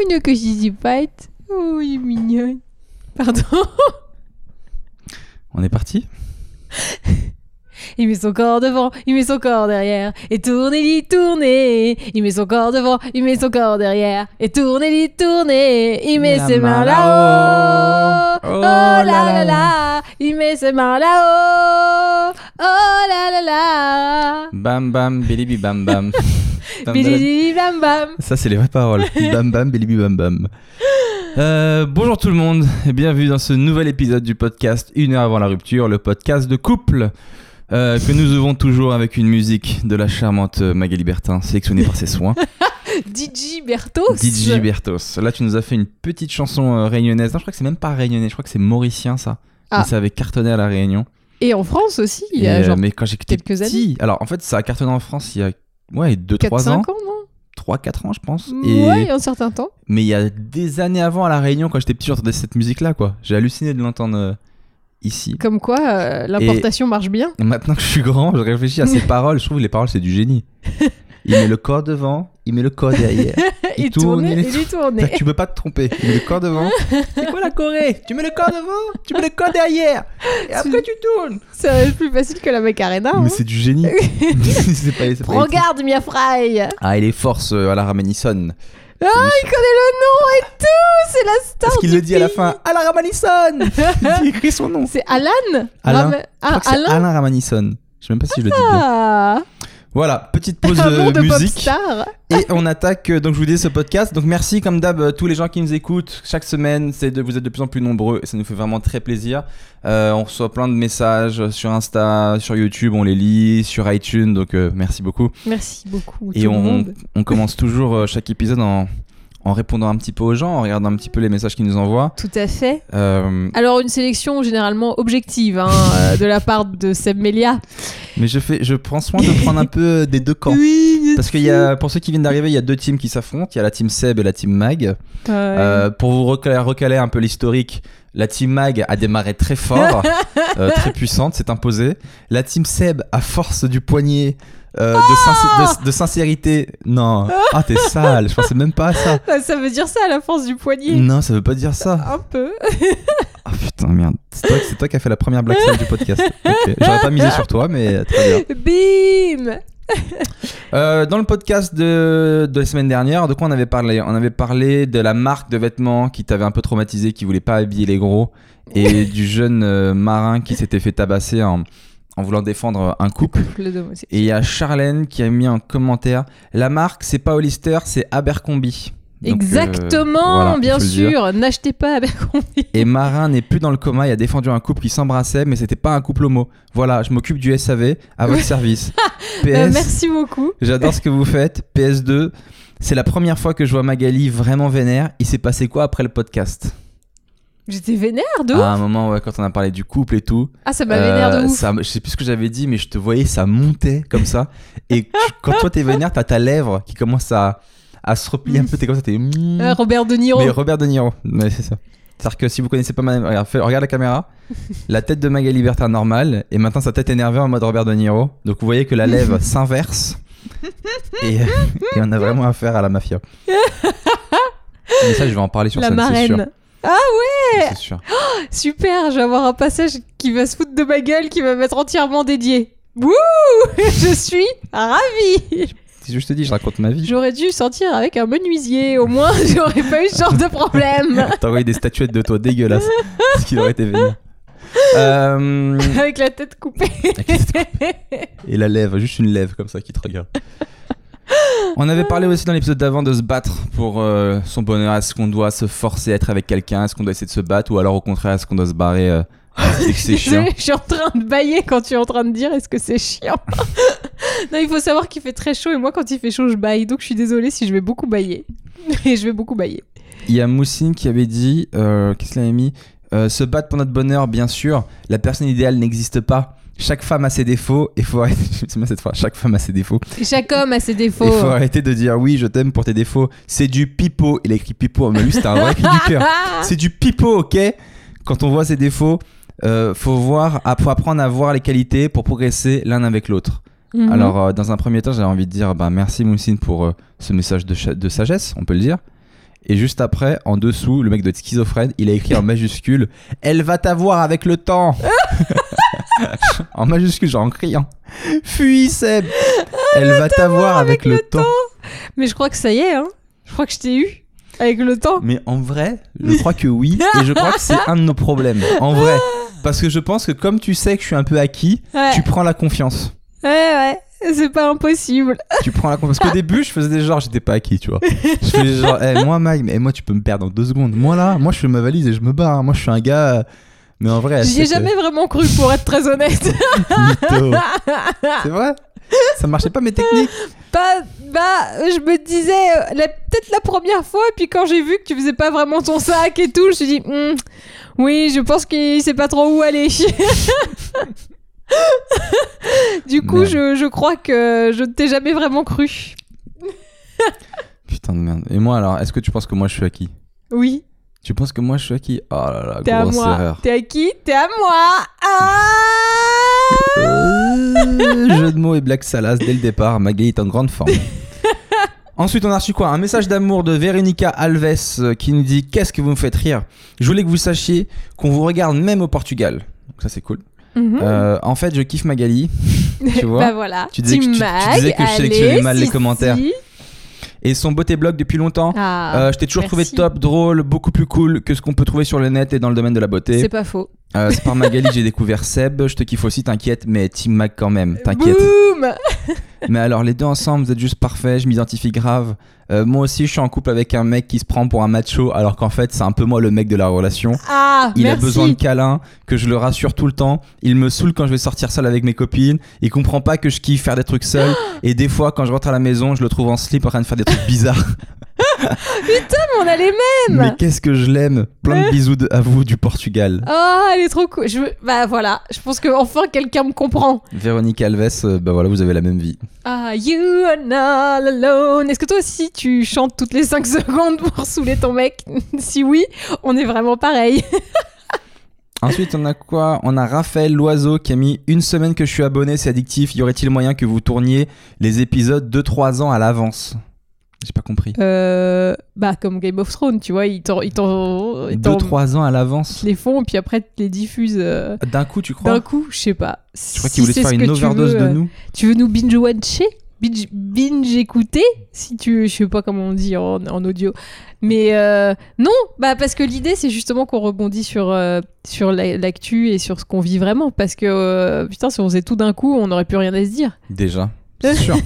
Une cochicipate. Oh, il est mignonne. Pardon. On est parti Il met son corps devant, il met son corps derrière. Et tournez, dit tournez. Il met son corps devant, il met son corps derrière. Et tournez, dit tournez. Il met La ses main mains là-haut. là-haut. Oh Oh là là là là. Il met ses mains là-haut. Oh là là là. Bam bam, bilibi bam bam. Bam, bam. Bam bam. Ça, c'est les vraies paroles. bam bam, bilibi bam bam. Euh, bonjour tout le monde et bienvenue dans ce nouvel épisode du podcast Une heure avant la rupture, le podcast de couple euh, que nous ouvrons toujours avec une musique de la charmante Magali Bertin sélectionnée par ses soins. DJ Bertos. DJ Bertos. Là, tu nous as fait une petite chanson euh, réunionnaise. Non, je crois que c'est même pas réunionnais, je crois que c'est mauricien ça. Ah. Ça avait cartonné à la Réunion. Et en France aussi, il y a euh, genre mais quand quelques petit, alors en fait, ça a cartonné en France il y a ouais, 2-3 ans. 4-5 ans, non? 3-4 ans, je pense. Et... Ouais, il y a un certain temps. Mais il y a des années avant à La Réunion, quand j'étais petit, j'entendais cette musique-là, quoi. J'ai halluciné de l'entendre euh, ici. Comme quoi, euh, l'importation marche bien. Maintenant que je suis grand, je réfléchis à ces paroles. Je trouve que les paroles, c'est du génie. Il met le corps devant, il met le corps derrière. Il Il tourne, il il tourné. tu peux pas te tromper. Il met le corps devant. C'est quoi la Corée? Tu mets le corps devant, tu mets le corps derrière. Et après, tu tournes. Être plus facile que la Macarena. hein. Mais c'est du génie. c'est pas, c'est pas- Regarde, Mia Fry Ah, il est force euh, à la Ramanisson. Ah, il connaît le nom et tout C'est la star Parce qu'il le dit à la fin. À la Ramanisson Il écrit son nom. C'est Alan? Ram- crois Ah, c'est Alain? Alain Ramanisson. Je sais même pas si je le dis bien. Voilà, petite pause Un nom de musique. star Et on attaque, euh, donc je vous dis ce podcast. Donc merci comme d'hab euh, tous les gens qui nous écoutent chaque semaine. C'est de, vous êtes de plus en plus nombreux et ça nous fait vraiment très plaisir. Euh, on reçoit plein de messages sur Insta, sur YouTube, on les lit, sur iTunes. Donc euh, merci beaucoup. Merci beaucoup, Et tout le on, monde. on commence toujours euh, chaque épisode en, en répondant un petit peu aux gens, en regardant un petit peu les messages qu'ils nous envoient. Tout à fait. Euh, Alors, une sélection généralement objective hein, euh, de la part de Seb Melia. mais je fais, je prends soin de prendre un peu euh, des deux camps. Oui, Parce qu'il y a, pour ceux qui viennent d'arriver, il y a deux teams qui s'affrontent. Il y a la team Seb et la team Mag. Euh, pour vous recaler, recaler un peu l'historique, la team Mag a démarré très fort, euh, très puissante, s'est imposée. La team Seb, à force du poignet, euh, de, sinc- de- de sincérité, non, ah t'es sale, je pensais même pas à ça. Ça veut dire ça à la force du poignet. Non, ça veut pas dire ça. Un peu. Ah putain, merde. C'est toi, qui as fait la première blague sale du podcast. J'aurais pas misé sur toi, mais euh, très bien. Bim Euh, dans le podcast de, de la semaine dernière, de quoi on avait parlé? On avait parlé de la marque de vêtements qui t'avait un peu traumatisé, qui voulait pas habiller les gros, et du jeune euh, marin qui s'était fait tabasser en, en voulant défendre un couple. Et il y a Charlène qui a mis un commentaire La marque, c'est pas Hollister, c'est Abercrombie. Donc, euh, Exactement, voilà, bien sûr. N'achetez pas Abercrombie. Et Marin n'est plus dans le coma, il a défendu un couple qui s'embrassait, mais c'était pas un couple homo. Voilà, je m'occupe du SAV à votre service. PS, Euh, merci beaucoup. J'adore ce que vous faites. PS2, c'est la première fois que je vois Magali vraiment vénère. Il s'est passé quoi après le podcast? J'étais vénère de À ouf. un moment, ouais, quand on a parlé du couple et tout. Ah, ça m'a vénère de euh, ouf. ça- je sais plus ce que j'avais dit, mais je te voyais, ça montait comme ça. Et tu- quand toi t'es vénère, t'as ta lèvre qui commence à, à se replier un peu. T'es comme ça, t'es. mm. Euh, Robert De Niro. Mais Robert De Niro, ouais, c'est ça. C'est-à-dire que si vous connaissez pas ma... regarde, fais- regarde la caméra, la tête de Magali Bertin normale, et maintenant sa tête énervée en mode Robert De Niro. Donc vous voyez que la lèvre s'inverse, et, et on a vraiment affaire à la mafia. Mais ça, je vais en parler sur la scène, c'est sûr. marraine. C'est sûr. Super, je vais avoir un passage qui va se foutre de ma gueule, qui va m'être entièrement dédié. Wouh Je suis ravie Je te dis, je raconte ma vie. J'aurais dû sortir avec un menuisier, au moins j'aurais pas eu ce genre de problème. T'as envoyé des statuettes de toi dégueulasses, ce qui aurait été vénère. Euh, avec la tête coupée. et la lèvre, juste une lèvre comme ça qui te regarde. On avait parlé aussi dans l'épisode d'avant de se battre pour euh, son bonheur. Est-ce qu'on doit se forcer à être avec quelqu'un? Est-ce qu'on doit essayer de se battre? Ou alors au contraire, est-ce qu'on doit se barrer euh, c'est chiant Désolée, je suis en train de bailler quand tu es en train de dire est-ce que c'est chiant? non, il faut savoir qu'il fait très chaud et moi quand il fait chaud je baille. Donc je suis désolée si je vais beaucoup bailler. Et je vais beaucoup bailler. Il y a Moussine qui avait dit euh, Qu'est-ce qu'il avait mis? Euh, Se battre pour notre bonheur, bien sûr. La personne idéale n'existe pas. Chaque femme a ses défauts et faut arrêter. Cette fois. Chaque femme a ses défauts. Chaque homme a ses défauts. Il faut arrêter de dire oui, je t'aime pour tes défauts. C'est du pipeau. Il a écrit pipeau, mais lui, c'était un vrai cri du cœur. C'est du pipeau, ok? Quand on voit ses défauts, euh, faut voir, faut apprendre à voir les qualités pour progresser l'un avec l'autre. Mhm. Alors, euh, dans un premier temps, j'avais envie de dire bah, merci Moussine pour euh, ce message de sagesse, on peut le dire. Et juste après, en dessous, le mec doit être schizophrène, il a écrit en majuscule Elle va t'avoir avec le temps En majuscule, genre en criant Fuis Seb Elle va t'avoir avec, le, temps. Mais je crois que ça y est, hein. Je crois que je t'ai eu avec le temps. Mais en vrai, je crois que oui. Et je crois que c'est un de nos problèmes. En vrai. Parce que je pense que comme tu sais que je suis un peu acquis, Ouais. tu prends la confiance. Ouais, ouais. C'est pas impossible. Tu prends la confiance. Parce qu'au début, je faisais des genres, j'étais pas acquis, tu vois. Je faisais genre, Eh, moi, Mike, mais moi, tu peux me perdre en deux secondes. Moi, là, moi, je fais ma valise et je me barre. Moi, je suis un gars. euh, Mais en vrai, J'y ai jamais vraiment cru, pour être très honnête. C'est vrai? Ça marchait pas mes techniques Pas, bah, je me disais, euh, la- peut-être la première fois, et puis quand j'ai vu que tu faisais pas vraiment ton sac et tout, je me suis dit, Hmm, oui, je pense qu'il sait pas trop où aller. du coup, je, je crois que je ne t'ai jamais vraiment cru. Putain de merde. Et moi, alors, est-ce que tu penses que moi, je suis acquis? Oui, Tu penses que moi, je suis acquis? Oh là là, t'es à grosse moi. erreur. T'es à qui T'es à moi. Ah Euh, jeu de mots et blague salace dès le départ. Magali est en grande forme. Ensuite, on a reçu quoi? Un message d'amour de Veronica Alves euh, qui nous dit Qu'est-ce que vous me faites rire? Je voulais que vous sachiez qu'on vous regarde même au Portugal. Donc, ça, c'est cool. Mhm. Euh, en fait, je kiffe Magali. tu vois? Bah voilà. Tu disais que tu- tu disais que je allez, sélectionnais mal les si, commentaires. si. Et son beauté blog depuis longtemps. Ah, Euh, je t'ai toujours trouvé top, drôle, beaucoup plus cool que ce qu'on peut trouver sur le net et dans le domaine de la beauté. c'est pas faux. Euh, c'est par Magali que j'ai découvert Seb. Je te kiffe aussi, t'inquiète, mais Team Mag quand même, t'inquiète. Boum Mais alors, les deux ensemble, vous êtes juste parfaits, je m'identifie grave. Euh, moi aussi, je suis en couple avec un mec qui se prend pour un macho, alors qu'en fait, c'est un peu moi le mec de la relation. Ah, Il merci. a besoin de câlins, que je le rassure tout le temps. Il me saoule quand je vais sortir seul avec mes copines. Il comprend pas que je kiffe faire des trucs seul. Et des fois, quand je rentre à la maison, je le trouve en slip en train de faire des trucs bizarres. on a les mêmes. Mais qu'est-ce que je l'aime Plein de bisous de- à vous du Portugal. Ah, elle est trop cool. Je Bah voilà, je pense que enfin quelqu'un me comprend. Véronique Alves, euh, bah voilà, vous avez la même vie. Ah, you are not alone. Est-ce que toi aussi tu chantes toutes les 5 secondes pour saouler ton mec? Si oui, on est vraiment pareil. Ensuite, on a quoi? On a Raphaël Loiseau qui a mis une semaine que je suis abonné, c'est addictif. Y aurait-il moyen que vous tourniez les épisodes 2-3 ans à l'avance? J'ai pas compris. Euh, bah comme Game of Thrones, tu vois, ils t'en, ils t'en, ils t'en- 2-3 ans à l'avance ils les font, puis après ils les diffusent euh, D'un coup, tu crois d'un coup. Je sais pas. Je crois qu'il voulait se faire une overdose de nous. Tu veux nous binge watcher binge, binge écouter si tu je sais pas comment on dit en, en audio mais euh, non bah parce que l'idée c'est justement qu'on rebondit sur euh, sur la- l'actu et sur ce qu'on vit vraiment parce que euh, putain si on faisait tout d'un coup on n'aurait plus rien à se dire Déjà, c'est sûr.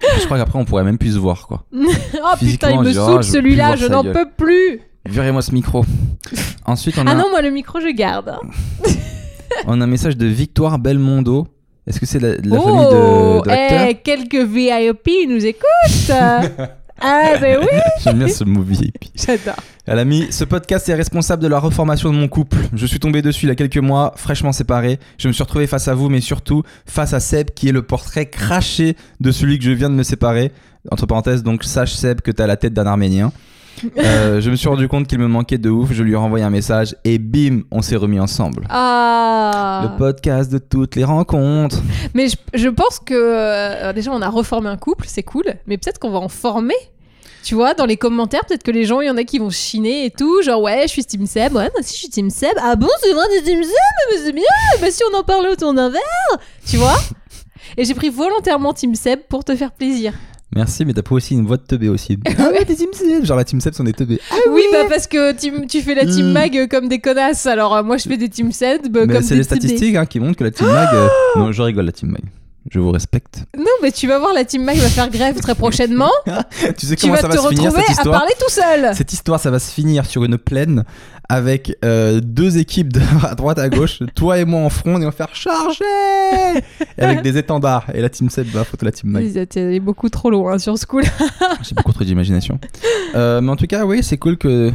Je crois qu'après, on pourrait même plus se voir, quoi. oh putain il me saoule plus celui-là je n'en peux plus Virez-moi ce micro. Ensuite, on a, ah non moi le micro je garde on a un message de Victoire Belmondo. Est-ce que c'est la, la oh famille de, de l'acteur eh, quelques VIP nous écoutent ah ben oui J'aime bien ce mot VIP. j'adore Elle a mis Ce podcast est responsable de la reformation de mon couple. Je suis tombé dessus il y a quelques mois, fraîchement séparé. Je me suis retrouvé face à vous, mais surtout face à Seb, qui est le portrait craché de celui que je viens de me séparer. Entre parenthèses, donc sache Seb que t'as la tête d'un Arménien. Euh, je me suis rendu compte qu'il me manquait de ouf. Je lui ai renvoyé un message et bim, on s'est remis ensemble. ah Le podcast de toutes les rencontres. Mais je, je pense que euh, déjà on a reformé un couple, c'est cool, mais peut-être qu'on va en former. Tu vois, dans les commentaires, peut-être que les gens, il y en a qui vont chiner et tout, genre ouais, je suis Team Seb, ouais, moi aussi je suis Team Seb. Ah bon, c'est vrai, Team Seb, mais c'est bien, bah si on en parlait autour d'un verre, tu vois Et j'ai pris volontairement Team Seb pour te faire plaisir. Merci, mais t'as pas aussi une voix de teubé aussi. ah ouais, t'es Team Seb. Genre la Team Seb, on est teubé. Ah oui, bah parce que team- tu fais la Team Mm. Mag euh, comme des connasses, alors euh, moi je fais des Team Seb euh, Mais comme c'est des les statistiques hein, qui montrent que la Team Mag. euh, Non, je rigole, la Team Mag. Je vous respecte. Non, mais tu vas voir, la Team Mag va faire grève très prochainement. tu sais tu comment vas ça te va se finir retrouver cette à histoire parler tout seul. Cette histoire, ça va se finir sur une plaine avec euh, deux équipes de, à droite à gauche, toi et moi en front, et on va faire charger Et avec des étendards. Et la Team Seb va photo la Team Mag. Vous êtes allé beaucoup trop loin sur ce coup-là. J'ai beaucoup trop d'imagination. Euh, mais en tout cas, oui, c'est cool que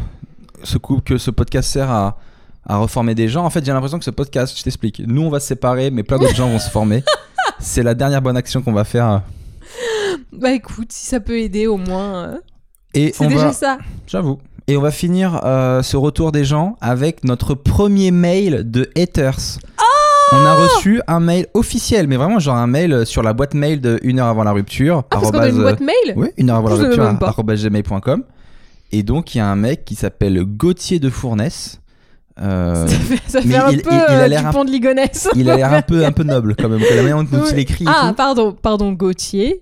ce, coup, que ce podcast sert à, à reformer des gens. En fait, j'ai l'impression que ce podcast, je t'explique, nous on va se séparer, mais plein d'autres gens vont se former. C'est la dernière bonne action qu'on va faire. Bah écoute, si ça peut aider au moins, euh, Et c'est déjà va, ça. j'avoue. Et on va finir euh, ce retour des gens avec notre premier mail de haters. on a reçu un mail officiel, mais vraiment genre un mail sur la boîte mail de une heure avant la rupture. Ah, parce qu'on a une boîte mail Oui, une heure avant la Je rupture, gmail.com. Et donc, il y a un mec qui s'appelle Gauthier de Fournès. Euh, Ça fait, ça fait mais un il- peu il- il a euh, l'air un- de Ligonnès. il a l'air un peu, un peu noble quand même. La manière dont il écrit Ah, pardon, pardon, Gauthier.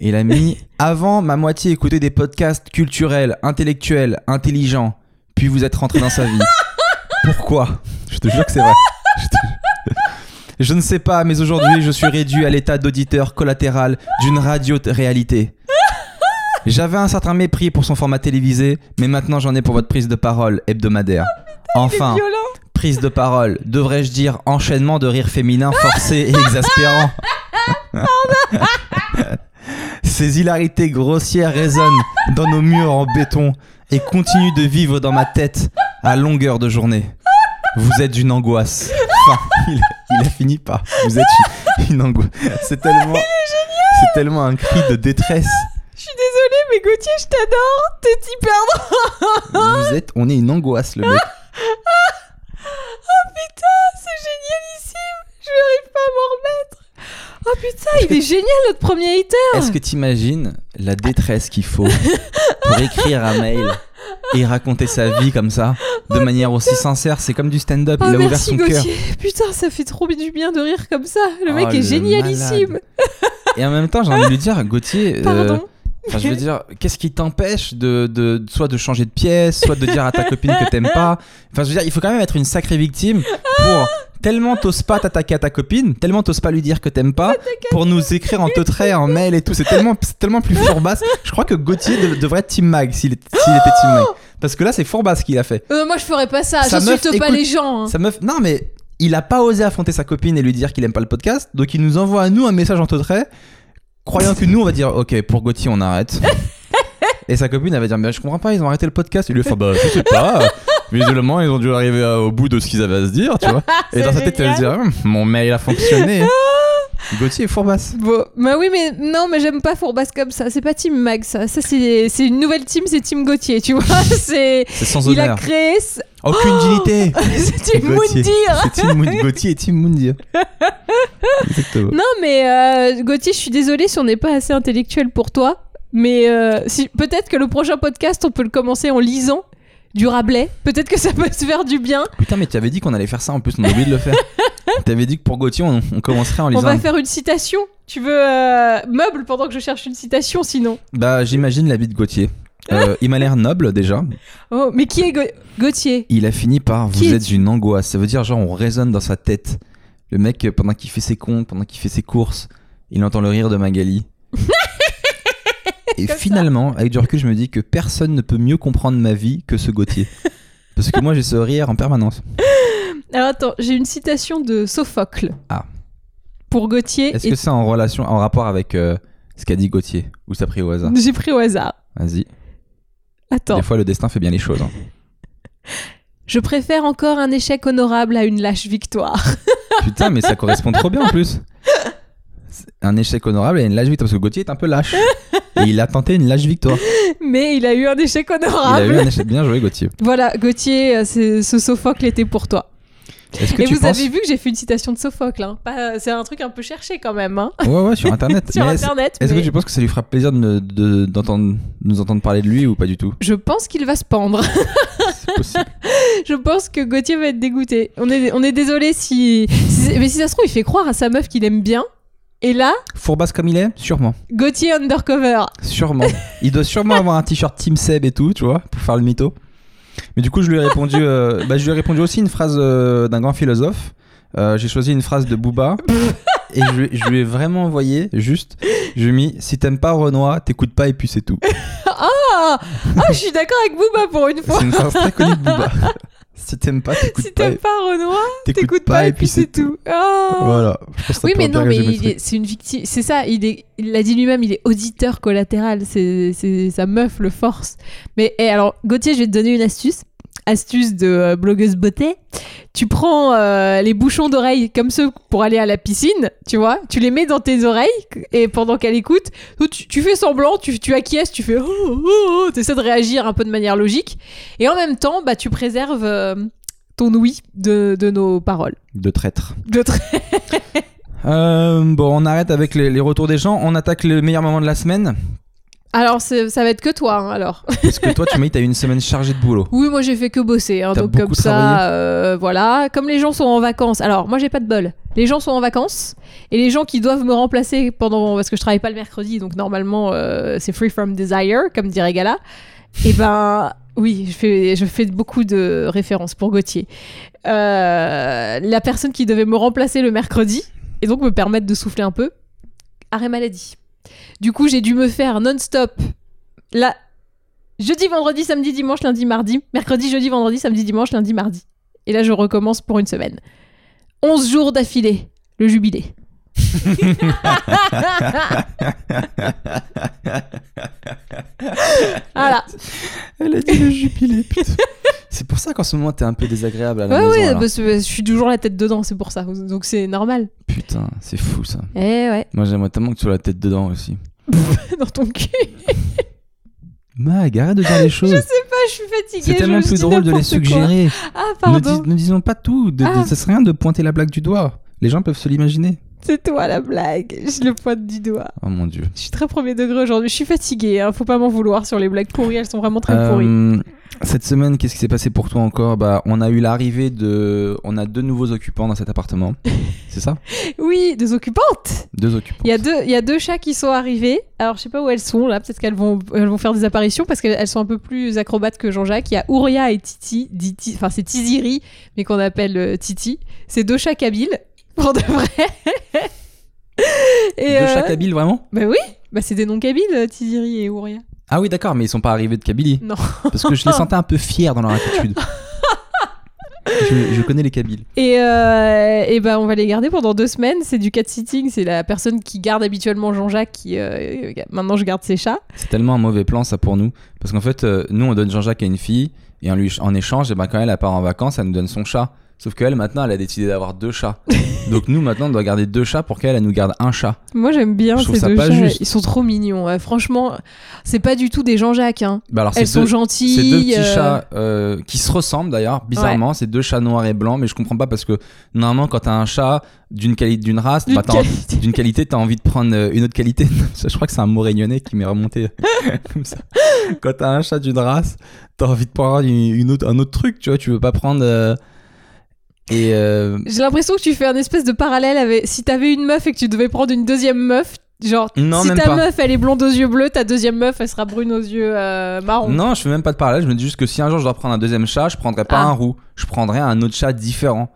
Et il a mis Avant, ma moitié écoutait des podcasts culturels, intellectuels, intelligents. Puis vous êtes rentré dans sa vie. Pourquoi? Je te jure que c'est vrai. Je, te- Je ne sais pas, mais aujourd'hui, je suis réduit à l'état d'auditeur collatéral d'une radio-réalité. J'avais un certain mépris pour son format télévisé, mais maintenant j'en ai pour votre prise de parole hebdomadaire. Enfin, Violent. prise de parole, devrais-je dire enchaînement de rires féminins forcés et exaspérants? Ces hilarités grossières résonnent dans nos murs en béton et continuent de vivre dans ma tête à longueur de journée. Vous êtes une angoisse. Enfin, il, il a fini par. Vous êtes une, une angoisse. C'est tellement. C'est tellement un cri de détresse. Je suis désolée, mais Gauthier, je t'adore. T'es hyper drôle. Vous êtes. On est une angoisse, le mec. Oh putain, c'est génialissime. Je n'arrive pas à m'en remettre. Oh putain, il est génial notre premier hater. Est-ce que t'imagines la détresse qu'il faut pour écrire un mail et raconter sa vie comme ça, de manière aussi sincère? C'est comme du stand-up, Oh, il a ouvert son cœur. Putain, ça fait trop du bien de rire comme ça. Le Oh, mec est le génialissime. Et en même temps, j'ai envie de lui dire, Gauthier, euh, Pardon. Enfin, je veux dire, qu'est-ce qui t'empêche de, de- soit de changer de pièce, soit de dire à ta copine que t'aimes pas? Enfin, je veux dire, il faut quand même être une sacrée victime pour tellement t'oses pas t'attaquer à ta copine, tellement t'oses pas lui dire que t'aimes pas, pour nous écrire en trait, en mail et tout. C'est tellement, tellement plus fourbasse. Je crois que Gauthier de- devrait être Team Mag s'il était Team Mag. Parce que là, c'est fourbasse qu'il a fait. Euh, moi, je ferais pas ça. Meuf, J'insulte pas les gens. hein. Sa meuf, non mais il a pas osé affronter sa copine et lui dire qu'il aime pas le podcast, donc il nous envoie à nous un message en trait, croyant que nous on va dire ok pour Gauthier on arrête. et sa copine elle va dire mais je comprends pas ils ont arrêté le podcast. Il lui fait bah je sais pas. Visiblement ils ont dû arriver à- au bout de ce qu'ils avaient à se dire, tu vois. et C'est dans sa tête elle va se dire Hum, mon mail a fonctionné. Gauthier est fourbasse. Bon, bah oui, mais non, mais j'aime pas Fourbasse comme ça. C'est pas Team Mag, ça. Ça, c'est une nouvelle team, c'est Team Gauthier, tu vois. C'est. Sans Il a créé. Aucune dignité. c'est Team. Moundir. C'est Team Gauthier et Team Moundir. Exactement. Non, mais euh, Gauthier, je suis désolée si on n'est pas assez intellectuel pour toi. Mais euh, si, peut-être que le prochain podcast, on peut le commencer en lisant du Rabelais. Peut-être que ça peut se faire du bien. Putain, mais tu avais dit qu'on allait faire ça en plus, on a oublié de le faire. T'avais dit que pour Gauthier, on, on commencerait en On lisant. va faire une citation. Tu veux euh, meuble pendant que je cherche une citation, sinon? Bah, j'imagine la vie de Gauthier. Euh, il m'a l'air noble déjà. Oh, mais qui est Ga- Gauthier? Il a fini par Vous êtes une angoisse. Ça veut dire, genre, on résonne dans sa tête. Le mec, euh, pendant qu'il fait ses comptes, pendant qu'il fait ses courses, il entend le rire de Magali. Et Comme ça. finalement, avec du recul, je me dis que personne ne peut mieux comprendre ma vie que ce Gauthier. Parce que moi, j'ai ce rire en permanence. Alors attends, j'ai une citation de Sophocle. Ah. Pour Gauthier. Est-ce et- que c'est en relation, en rapport avec euh, ce qu'a dit Gauthier Ou ça pris au hasard? J'ai pris au hasard. Vas-y. Attends. Des fois, le destin fait bien les choses. hein. Je préfère encore un échec honorable à une lâche victoire. Putain, mais ça correspond trop bien en plus. Un échec honorable et une lâche victoire. Parce que Gauthier est un peu lâche. Et il a tenté une lâche victoire. Mais il a eu un échec Il a honorable. eu un échec. Bien joué, Gauthier. Voilà, Gauthier, euh, ce Sophocle était pour toi. Que Et tu vous penses. avez vu que j'ai fait une citation de Sophocle. Hein. C'est un truc un peu cherché quand même. Hein. Ouais, ouais, sur internet. Sur Mais internet. est-ce mais que tu penses que ça lui fera plaisir de, d'entendre, de nous entendre parler de lui ou pas du tout? Je pense qu'il va se pendre. C'est possible. Je pense que Gauthier va être dégoûté. On est, on est désolé si, si- Mais si ça se trouve, il fait croire à sa meuf qu'il aime bien. Et là, Fourbasse comme il est Sûrement. Gauthier undercover. Sûrement. Il doit sûrement avoir un t-shirt Team Seb et tout, tu vois, pour faire le mytho. Mais du coup, je lui ai répondu, euh, bah, je lui ai répondu aussi une phrase euh, d'un grand philosophe. Euh, j'ai choisi une phrase de Booba et je, lui- je lui ai vraiment envoyé juste. Je lui ai mis si t'aimes pas Renoir, t'écoutes pas et puis c'est tout. Ah, ah je suis d'accord avec Booba pour une fois. C'est une phrase très connue de Booba. si t'aimes pas, t'écoutes Si pas, t'aimes et- pas Renoir, t'écoutes pas, et puis c'est tout. Ah. Voilà. Je pense que ça Oui, mais non, mais c'est une victime. C'est ça, il est- il l'a dit lui-même, il est auditeur collatéral. C'est c'est sa meuf le force. Mais et alors, Gauthier, je vais te donner une astuce. Astuce de euh, blogueuse beauté. Tu prends euh, les bouchons d'oreilles comme ceux pour aller à la piscine, tu vois. Tu les mets dans tes oreilles et pendant qu'elle écoute, tu, tu fais semblant, tu, tu acquiesces, tu fais oh, oh, oh, t'essaies de réagir un peu de manière logique. Et en même temps, bah, tu préserves euh, ton ouïe de, de nos paroles. De traître. De tra- Euh, bon, on arrête avec les, les retours des gens. On attaque le meilleur moment de la semaine. Alors, ça va être que toi, hein, alors. Parce que toi, tu m'as dit t'as eu une semaine chargée de boulot. Oui, moi j'ai fait que bosser, hein, donc comme ça, euh, voilà. Comme les gens sont en vacances, alors moi j'ai pas de bol. Les gens sont en vacances et les gens qui doivent me remplacer pendant parce que je travaille pas le mercredi, donc normalement euh, c'est free from desire, comme dirait Gala. Et ben oui, je fais je fais beaucoup de références pour Gauthier. Euh, la personne qui devait me remplacer le mercredi et donc me permettre de souffler un peu, arrêt maladie. Du coup j'ai dû me faire non-stop la Jeudi, vendredi, samedi, dimanche, lundi, mardi. Mercredi, jeudi, vendredi, samedi, dimanche, lundi, mardi. Et là, je recommence pour une semaine. 11 jours d'affilée. Le jubilé. voilà. Elle a dit le jubilé, ça qu'en ce moment, t'es un peu désagréable à la Ouais, maison. ouais, parce que je suis toujours la tête dedans, c'est pour ça. Donc c'est normal. Putain, c'est fou ça. Eh ouais, Moi, j'aimerais tellement que tu sois la tête dedans aussi. dans ton cul. Mag, arrête de dire les choses. Je sais pas, je suis fatiguée. C'est tellement je plus drôle de les quoi. suggérer. Ah, Ne, pardon. dis- ne disons pas tout. De, de- Ah. ça serait rien de pointer la blague du doigt. Les gens peuvent se l'imaginer. C'est toi la blague. Je le pointe du doigt. Oh mon dieu. Je suis très premier degré aujourd'hui. Je suis fatiguée. Hein. Faut pas m'en vouloir sur les blagues pourries. Elles sont vraiment très pourries. Euh, cette semaine, qu'est-ce qui s'est passé pour toi encore? Bah, on a eu l'arrivée de, on a deux nouveaux occupants dans cet appartement. C'est ça? Oui, des occupantes. Deux occupants. Il y, a deux, il y a deux chats qui sont arrivés. Alors, je sais pas où elles sont là. Peut-être qu'elles vont, elles vont faire des apparitions parce qu'elles elles sont un peu plus acrobates que Jean-Jacques. Il y a Ouria et Titi. dit Ti- Enfin, c'est Tiziri, mais qu'on appelle euh, Titi. C'est deux chats kabyles, pour de vrai. et, Deux euh, chats kabyles vraiment? Bah oui, bah, c'est des noms kabyles, euh, Tiziri et Ouria. Ah oui, d'accord, mais ils sont pas arrivés de Kabylie. Non. Parce que je les sentais un peu fiers dans leur attitude. je, je connais les Kabyles. Et, euh, et ben on va les garder pendant deux semaines. C'est du cat sitting. C'est la personne qui garde habituellement Jean-Jacques qui. euh, maintenant, je garde ses chats. C'est tellement un mauvais plan ça pour nous. Parce qu'en fait, euh, nous on donne Jean-Jacques à une fille et en, lui, en échange, et ben, quand elle part en vacances, elle nous donne son chat. Sauf qu'elle maintenant, elle a décidé d'avoir deux chats. Donc nous maintenant, on doit garder deux chats pour qu'elle elle nous garde un chat. Moi, j'aime bien Je ces deux chats. juste. Ils sont trop mignons. ouais. Franchement, c'est pas du tout des Jean-Jacques. Hein. Bah alors, Elles sont deux, gentilles. c'est deux petits euh, chats euh, qui se ressemblent d'ailleurs, bizarrement. C'est deux chats noirs et blancs, mais je comprends pas parce que normalement, quand t'as un chat d'une qualité, d'une race, d'une bah, qualité. d'une qualité, t'as envie de prendre euh, une autre qualité. Je crois que c'est un mot réunionnais qui m'est remonté comme ça. Quand t'as un chat d'une race, t'as envie de prendre une, une autre, un autre truc, tu vois. Tu veux pas prendre. euh, Et euh, J'ai l'impression que tu fais un espèce de parallèle avec si t'avais une meuf et que tu devais prendre une deuxième meuf. Genre, Non, si ta pas. meuf elle est blonde aux yeux bleus, ta deuxième meuf elle sera brune aux yeux euh, marrons. non, je fais même pas de parallèle. Je me dis juste que si un jour je dois prendre un deuxième chat, je prendrais pas Ah. un roux. Je prendrais un autre chat différent.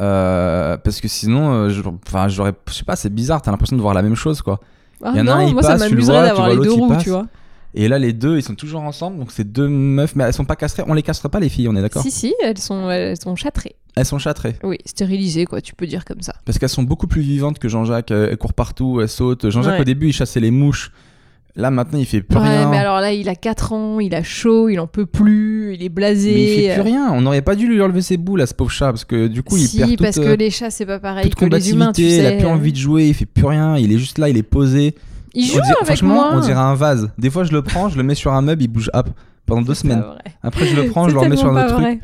Euh, parce que sinon, je, enfin, j'aurais, je sais pas, c'est bizarre. T'as l'impression de voir la même chose, quoi. Ah y en a non, un, il moi passe, ça tu le m'amuserait vois, tu d'avoir vois les deux l'autre, il roues, passe. tu vois. Et là, les deux, ils sont toujours ensemble. Donc c'est deux meufs, mais elles sont pas castrées. On les castre pas, les filles, on est d'accord Si, si, elles sont, elles sont châtrées. Elles sont châtrées. Oui, stérilisées, quoi, tu peux dire comme ça. Parce qu'elles sont beaucoup plus vivantes que Jean-Jacques. euh, Elles courent partout, elles sautent. Jean-Jacques, Ouais. au début, il chassait les mouches. Là, maintenant, il fait plus ouais, rien. mais alors là, il a 4 ans, il a chaud, il en peut plus, il est blasé. Mais il fait plus euh, rien. On n'aurait pas dû lui enlever ses boules à ce pauvre chat. Parce que du coup, il si, perd toute, parce que euh, les chats, c'est pas pareil toute que les humains, tu combativité. sais. il a plus envie de jouer. Il fait plus rien. Il est juste là, il est posé. Il On joue dirait- avec franchement, moi. on dirait un vase. Des fois, je le prends, je le mets sur un meuble, il bouge hop pendant deux semaines. Après, je le prends, je le remets sur un autre truc.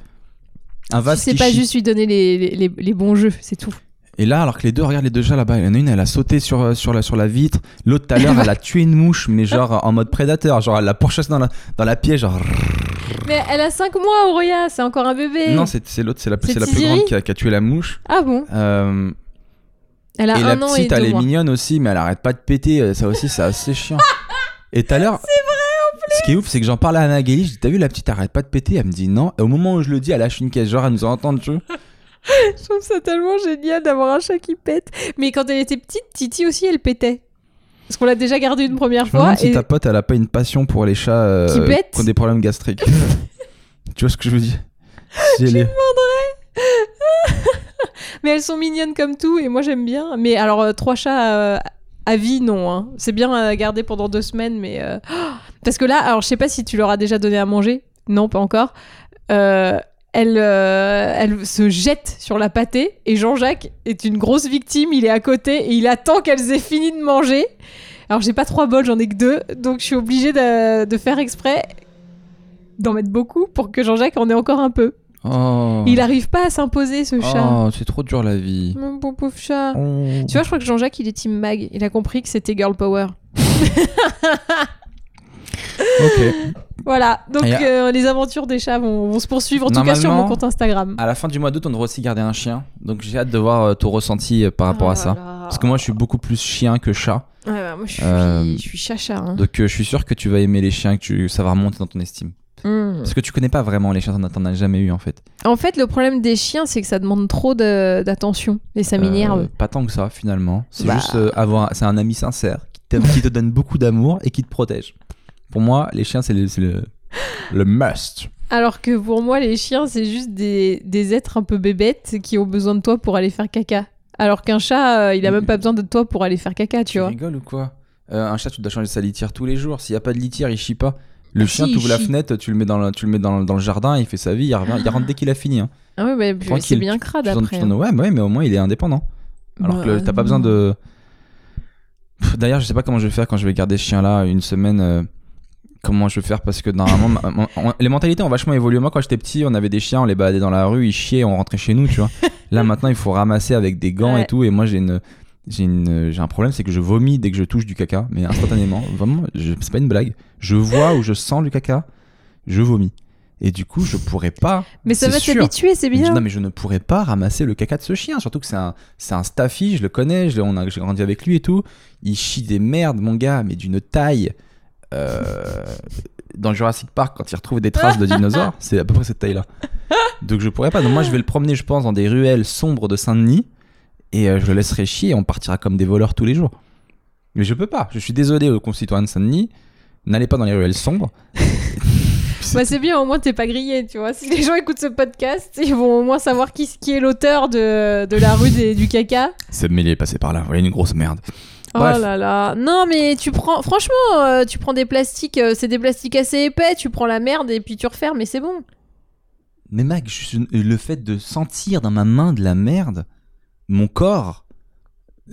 Un Tu vase sais qui pas chie. juste lui donner les, les, les- les bons jeux, c'est tout. Et là, alors que les deux, regarde les deux chats là-bas, il y en a une, elle a sauté sur, euh, sur, la, sur la vitre. L'autre, tout à l'heure, elle a tué une mouche, mais genre en mode prédateur. Genre, elle l'a pourchassée dans la, dans la pièce, genre. Mais elle a 5 mois, Auréa, c'est encore un bébé. Non, c'est l'autre, c'est la, C'est la plus grande qui a, qui a tué la mouche. Ah bon Euh, Elle a et un la an et petite, elle est mois. mignonne aussi, mais elle arrête pas de péter. euh, Ça aussi, c'est assez chiant. Et tout à l'heure. C'est vrai Ce qui est ouf, c'est que j'en parle à Anagali. Je dis, t'as vu, la petite arrête pas de péter. Elle me dit non. Et au moment où je le dis, elle lâche une caisse. Genre, elle nous entend, tu vois. Je trouve ça tellement génial d'avoir un chat qui pète. Mais quand elle était petite, Titi aussi, elle pétait. Parce qu'on l'a déjà gardée une première Je me fois. si Et... ta pote, elle a pas une passion pour les chats euh, Qui pètent ont des problèmes gastriques. tu vois ce que je veux dire? Si elle est- Mais elles sont mignonnes comme tout, et moi j'aime bien. Mais alors, euh, trois chats euh, à vie, non. hein. C'est bien à garder pendant deux semaines, mais. euh, Parce que là, alors je sais pas si tu leur as déjà donné à manger. Non, pas encore. Euh, Elle, euh, elle se jette sur la pâtée et Jean-Jacques est une grosse victime. Il est à côté et il attend qu'elles aient fini de manger. Alors j'ai pas trois bols, j'en ai que deux, donc je suis obligée de, de faire exprès d'en mettre beaucoup pour que Jean-Jacques en ait encore un peu. Oh, Il arrive pas à s'imposer ce chat. oh c'est trop dur la vie. Mon bon pauvre chat. Oh. Tu vois, je crois que Jean-Jacques, il est team mag. Il a compris que c'était girl power. Ok. Voilà, donc à- euh, les aventures des chats vont, vont se poursuivre, en tout cas sur mon compte Instagram. À la fin du mois d'août, on devrait aussi garder un chien. Donc j'ai hâte de voir euh, ton ressenti euh, par rapport à ça. là là. Parce que moi, je suis beaucoup plus chien que chat. Ouais, bah, moi je suis, Euh, je suis. Hein. Donc euh, je suis sûr que tu vas aimer les chiens, que tu... ça va remonter dans ton estime. Mm. Parce que tu connais pas vraiment les chiens, t'en as- jamais eu en fait. En fait, le problème des chiens, c'est que ça demande trop de- d'attention et ça m'énerve. Euh, pas tant que ça finalement. C'est Bah. juste euh, avoir, c'est un ami sincère qui, te donne beaucoup d'amour et qui te protège. Pour moi, les chiens c'est le, le, le must. Alors que pour moi, les chiens, c'est juste des, des êtres un peu bébêtes qui ont besoin de toi pour aller faire caca. Alors qu'un chat, euh, il a même pas besoin de toi pour aller faire caca, tu Tu vois. rigoles ou quoi? Euh, Un chat, tu dois changer sa litière tous les jours. S'il y a pas de litière, il chie pas. Le Ah, chien, tu ouvres la fenêtre, tu le mets dans le, tu le mets dans, le- dans le jardin, il fait sa vie, il revient, il rentre dès qu'il a fini. hein. Ah ouais, bah, c'est bien crade Tu après. tu t'en- ouais, ouais, mais au moins il est indépendant. Alors Bah, que t'as pas besoin de. Pff, D'ailleurs, je sais pas comment je vais faire quand je vais garder ce chien-là une semaine. euh, Comment je vais faire parce que normalement ma- ma- on- les mentalités ont vachement évolué. Moi, quand j'étais petit, on avait des chiens, on les baladait dans la rue, ils chiaient, on rentrait chez nous, tu vois. Là, maintenant, il faut ramasser avec des gants Ouais. et tout. Et moi, j'ai une, j'ai une, j'ai un problème, c'est que je vomis dès que je touche du caca, mais instantanément. Vraiment, c'est pas une blague. Je vois ou je sens du caca, je vomis. Et du coup, je pourrais pas. Mais ça va s'habituer, c'est bien. Non, mais je ne pourrais pas ramasser le caca de ce chien. Surtout que c'est un, c'est un staffy, je le connais, je on a- j'ai grandi avec lui et tout. Il chie des merdes, mon gars, mais d'une taille. euh, dans Jurassic Park, quand il retrouve des traces de dinosaures, c'est à peu près cette taille-là. Donc je pourrais pas. Donc moi, je vais le promener, je pense, dans des ruelles sombres de Saint-Denis. Et euh, je le laisserai chier et on partira comme des voleurs tous les jours. Mais je peux pas. Je suis désolé aux concitoyens de Saint-Denis. N'allez pas dans les ruelles sombres. Bah, c'est bien, au moins t'es pas grillé, tu vois. Si les gens écoutent ce podcast, ils vont au moins savoir qui, qui est l'auteur de, de la rue des- du caca. C'est mêlé passé par là. Voyez, une grosse merde. Bref. Oh là là. Non, mais tu prends, franchement, euh, tu prends des plastiques, euh, c'est des plastiques assez épais, tu prends la merde et puis tu refermes et c'est bon. Mais je- le fait de sentir dans ma main de la merde, mon corps,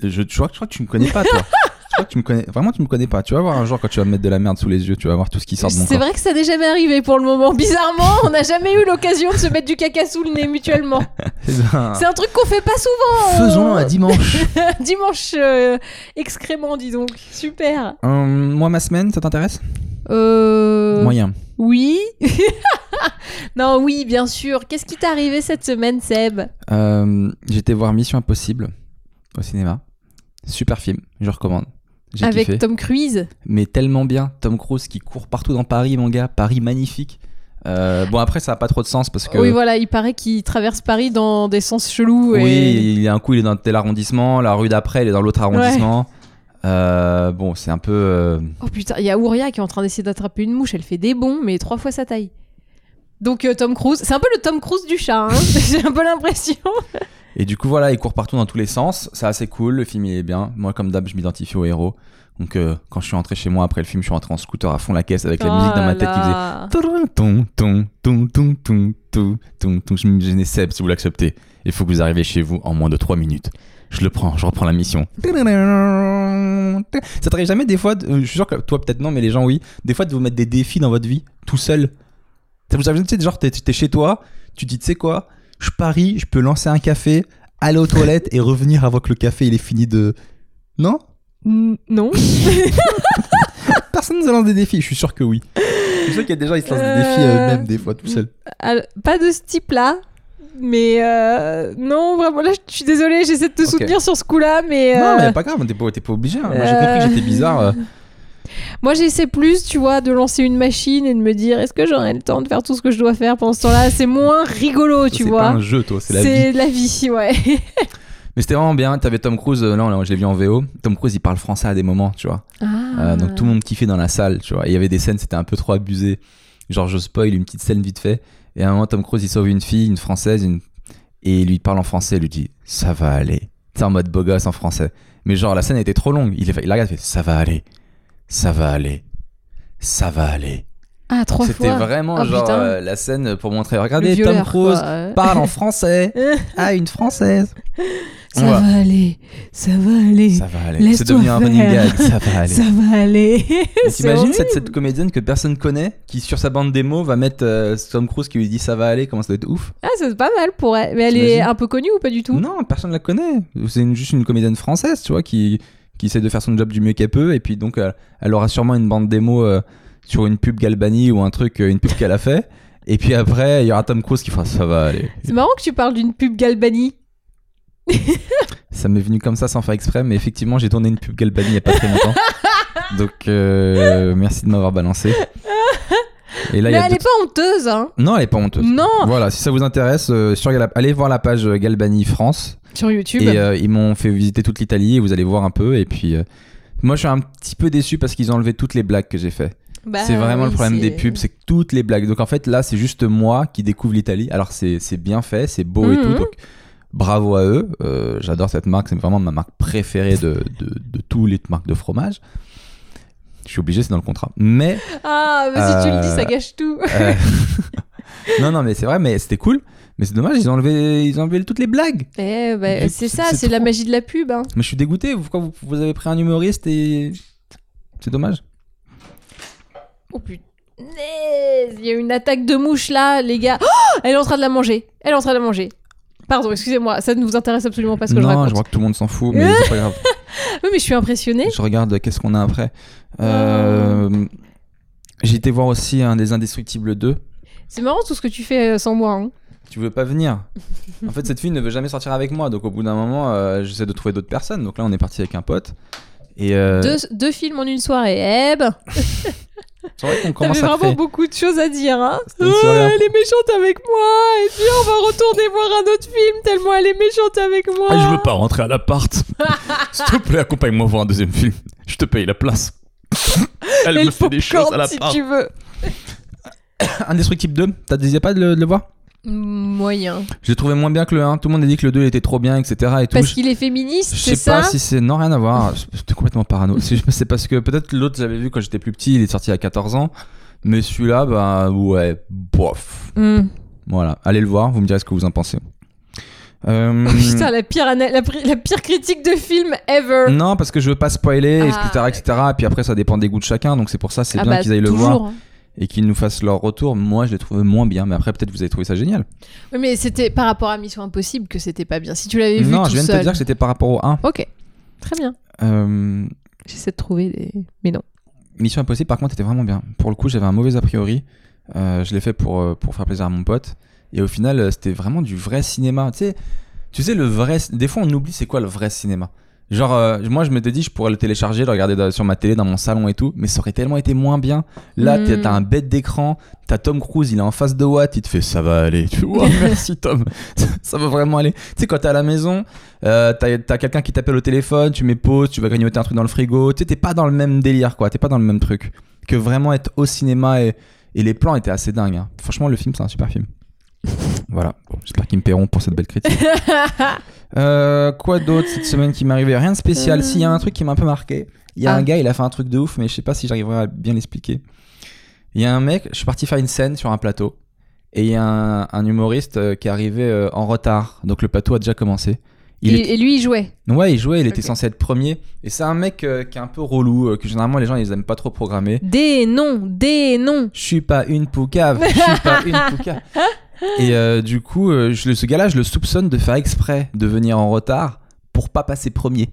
je, je, crois, je crois que tu me connais pas, toi. je crois que tu me connais. Vraiment, tu me connais pas. Tu vas voir un jour quand tu vas me mettre de la merde sous les yeux, tu vas voir tout ce qui sort de mon C'est corps. vrai que ça n'est jamais arrivé pour le moment. Bizarrement, on n'a jamais eu l'occasion de se mettre du caca sous le nez mutuellement. Ben, C'est un truc qu'on fait pas souvent. euh, Faisons-le à dimanche. Dimanche euh, excrément, dis donc. Super. Hum, moi, ma semaine, ça t'intéresse? Euh... Moyen. Oui. Non, oui, bien sûr. Qu'est-ce qui t'est arrivé cette semaine, Seb? Euh, J'étais voir Mission Impossible au cinéma. Super film, je recommande. Avec kiffé. Tom Cruise? mais tellement bien. Tom Cruise qui court partout dans Paris, mon gars. Paris magnifique. Euh, bon, après, ça a pas trop de sens parce que. Oui, voilà, il paraît qu'il traverse Paris dans des sens chelous. Oui, et... il y a un coup, il est dans tel arrondissement, la rue d'après, il est dans l'autre arrondissement. Euh, bon, c'est un peu. euh, Oh putain, il y a Ouria qui est en train d'essayer d'attraper une mouche. Elle fait des bonds, mais trois fois sa taille. Donc euh, Tom Cruise, c'est un peu le Tom Cruise du chat. Hein J'ai un peu l'impression. Et du coup, voilà, il court partout dans tous les sens. C'est assez cool. Le film, il est bien. Moi, comme d'hab, je m'identifie au héros. Donc, euh, quand je suis rentré chez moi après le film, je suis rentré en scooter à fond la caisse avec la musique dans ma tête qui faisait. Je me gênais Seb, si vous l'acceptez. Il faut que vous arriviez chez vous en moins de 3 minutes. Je le prends, je reprends la mission. Ça t'arrive jamais des fois, de- euh, je suis sûr que toi peut-être non, mais les gens oui, des fois de vous mettre des défis dans votre vie, tout seul. Ça vous arrive, tu sais, genre t'es t'es chez toi, tu te dis, tu sais quoi, je parie, je peux lancer un café, aller aux toilettes et revenir avant que le café il est fini de... Non? Mm, Non. Personne ne se lance des défis, je suis sûr que oui. Je suis sûr qu'il y a des gens, ils se lancent des défis Euh, euh, même des fois tout seul. Alors, pas de ce type-là. Mais euh, non, vraiment, là, je suis désolée, j'essaie de te soutenir sur ce coup-là, mais. Non, euh, mais pas grave, t'es pas, t'es pas obligé. hein. Moi j'ai compris que j'étais bizarre. Euh. Moi, j'essaie plus, tu vois, de lancer une machine et de me dire est-ce que j'aurai le temps de faire tout ce que je dois faire pendant ce temps-là? C'est moins rigolo, tu c'est vois. pas un jeu, toi, c'est la vie. C'est la vie, ouais. Mais c'était vraiment bien. T'avais Tom Cruise, euh, là, là, je l'ai vu en VO. Tom Cruise, il parle français à des moments, tu vois. Ah. Euh, donc tout le monde kiffait dans la salle, tu vois. Il y avait des scènes, c'était un peu trop abusé. Genre, je spoil une petite scène vite fait. Et à un moment, Tom Cruise, il sauve une fille, une française, une... et il lui parle en français. Il lui dit Ça va aller. C'est en mode beau gosse en français. Mais genre, la scène était trop longue. Il, est- il la regarde, il fait Ça va aller. Ça va aller. Ça va aller. Ah, trois C'était fois. vraiment Oh, genre euh, la scène pour montrer Regardez, violeur, Tom Cruise quoi. parle en français à une française. Ça Voilà. va aller, ça va aller, Ça va aller. C'est devenu un running gag. Ça va aller. ça va aller. T'imagines cette, cette comédienne que personne connaît qui sur sa bande démo va mettre euh, Tom Cruise qui lui dit ça va aller, comment ça doit être ouf Ah, c'est pas mal pour elle. Mais elle est un peu connue ou pas du tout? Non, personne la connaît. C'est une- juste une comédienne française, tu vois, qui, qui essaie de faire son job du mieux qu'elle peut et puis donc elle aura sûrement une bande démo euh, sur une pub Galbani ou un truc, euh, une pub qu'elle a fait. Et puis après, il y aura Tom Cruise qui fera ça va aller. C'est marrant que tu parles d'une pub Galbani. Ça m'est venu comme ça sans faire exprès, mais effectivement, j'ai tourné une pub Galbani il y a pas très longtemps. Donc, euh, merci de m'avoir balancé. Et là, mais elle est pas honteuse, hein Non, elle est pas honteuse. Non Voilà, si ça vous intéresse, euh, sur allez voir la page Galbani France. Sur YouTube. Et euh, ils m'ont fait visiter toute l'Italie et vous allez voir un peu. Et puis, moi, je suis un petit peu déçu parce qu'ils ont enlevé toutes les blagues que j'ai fait. Bah c'est vraiment le problème des pubs, c'est que toutes les blagues. Donc en fait, là, c'est juste moi qui découvre l'Italie. Alors c'est bien fait, c'est beau et tout. Mhm. Donc bravo à eux. Euh, j'adore cette marque, c'est vraiment ma marque préférée de, de, de toutes les marques de fromage. Je suis obligé, c'est dans le contrat. Mais. Ah, mais si tu le dis, ça euh, gâche tout. Euh, non, non, mais c'est vrai, mais c'était cool. Mais c'est dommage, ils ont enlevé, ils ont enlevé toutes les blagues. Eh, bah, c'est ça, c'est la magie de la pub. Hein. Mais je suis dégoûté. Pourquoi vous, vous avez pris un humoriste et. C'est dommage. Oh putain. Il y a une attaque de mouche là, les gars. Oh elle est en train de la manger. Elle est en train de la manger. Pardon, excusez-moi, ça ne vous intéresse absolument pas ce que je raconte. Non, je crois que tout le monde s'en fout, mais c'est pas grave. oui, mais je suis impressionnée. Je regarde qu'est-ce qu'on a après? Euh, j'ai été voir aussi un des Indestructibles 2. C'est marrant tout ce que tu fais euh, sans moi. Hein. Tu veux pas venir En fait, cette fille ne veut jamais sortir avec moi, donc au bout d'un moment, euh, j'essaie de trouver d'autres personnes. Donc là, on est parti avec un pote. Et deux, deux, films en une soirée, Eb C'est vrai qu'on commence à vraiment beaucoup de choses à dire. Hein elle est méchante avec moi. Et puis on va retourner voir un autre film tellement elle est méchante avec moi. Ah, je veux pas rentrer à l'appart. S'il te plaît, accompagne-moi voir un deuxième film. Je te paye la place. Elle me fait des choses à l'appart. si tu veux. Indestructible 2, t'as désiré pas de le voir? Moyen. J'ai trouvé moins bien que le 1. Tout le monde a dit que le 2 était trop bien, etc. Et tout. Parce qu'il est féministe, c'est ça Je sais pas si c'est. Non, rien à voir. J'étais complètement parano. c'est parce que peut-être l'autre, j'avais vu quand j'étais plus petit, il est sorti à 14 ans. Mais celui-là, bah ouais, bof. Hmm. Voilà. Allez le voir, vous me direz ce que vous en pensez. Euh... putain, la pire, la, pire critique de film ever. Non, parce que je veux pas spoiler, etc., ah, etc. Et puis après, ça dépend des goûts de chacun. Donc c'est pour ça, c'est ah bien bah, qu'ils aillent le voir. Hein et qu'ils nous fassent leur retour. Moi, je l'ai trouvé moins bien, mais après, peut-être vous avez trouvé ça génial. Oui, mais c'était par rapport à Mission Impossible que c'était pas bien. Si tu l'avais vu Non, je viens de te dire que c'était par rapport au 1. Ok, très bien. Euh, J'essaie de trouver des. Mais non. Mission Impossible, par contre, était vraiment bien. Pour le coup, j'avais un mauvais a priori. Euh, je l'ai fait pour, euh, pour faire plaisir à mon pote. Et au final, c'était vraiment du vrai cinéma. Tu sais, tu sais, le vrai. Des fois, on oublie c'est quoi le vrai cinéma. Genre, euh, moi, je m'étais dit, je pourrais le télécharger, le regarder sur ma télé, dans mon salon et tout, mais ça aurait tellement été moins bien. Là, hmm. t'as un bête d'écran, t'as Tom Cruise, il est en face de Watt, il te fait ça va aller. Tu vois, merci Tom, ça va vraiment aller. Tu sais, quand t'es à la maison, euh, t'as quelqu'un qui t'appelle au téléphone, tu mets pause, tu vas grignoter un truc dans le frigo, tu sais, t'es pas dans le même délire, quoi, t'es pas dans le même truc. Que vraiment être au cinéma et, et les plans étaient assez dingues. Hein. Franchement, le film, c'est un super film. Voilà, j'espère qu'ils me paieront pour cette belle critique. Euh, quoi d'autre cette semaine qui m'est arrivé Rien de spécial. S'il y a un truc qui m'a un peu marqué, il y a un ah. gars, il a fait un truc de ouf, mais je sais pas si j'arriverai à bien l'expliquer. Il y a un mec, je suis parti faire une scène sur un plateau, et il y a un, humoriste euh, qui est arrivé euh, en retard, donc le plateau a déjà commencé. et, lui, il jouait Ouais, il jouait, il était censé être premier. Et c'est un mec qui est un peu relou, que généralement les gens ils aiment pas trop programmer. Des noms, des noms. Je suis pas une poucave, je suis pas une poucave. Et euh, du coup, euh, je, ce gars-là, je le soupçonne de faire exprès de venir en retard pour pas passer premier.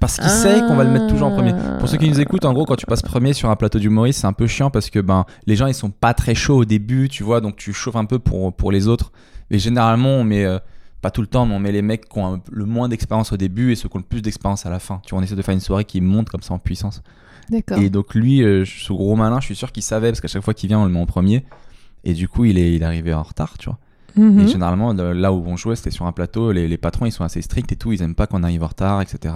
Parce qu'il sait qu'on va le mettre toujours en premier. Pour ceux qui nous écoutent, en gros, quand tu passes premier sur un plateau d'humoriste, c'est un peu chiant parce que ben, les gens ils sont pas très chauds au début, tu vois, donc tu chauffes un peu pour, pour les autres. Mais généralement, on met, euh, pas tout le temps, mais on met les mecs qui ont le moins d'expérience au début et ceux qui ont le plus d'expérience à la fin. Tu vois, on essaie de faire une soirée qui monte comme ça en puissance. D'accord. Et donc lui, ce gros malin, je suis sûr qu'il savait parce qu'à chaque fois qu'il vient, on le met en premier. Et du coup, il est, il est arrivé en retard, tu vois. Mhm. Et généralement, là où on jouait, c'était sur un plateau. Les, les, patrons, ils sont assez stricts et tout. Ils aiment pas qu'on arrive en retard, etc.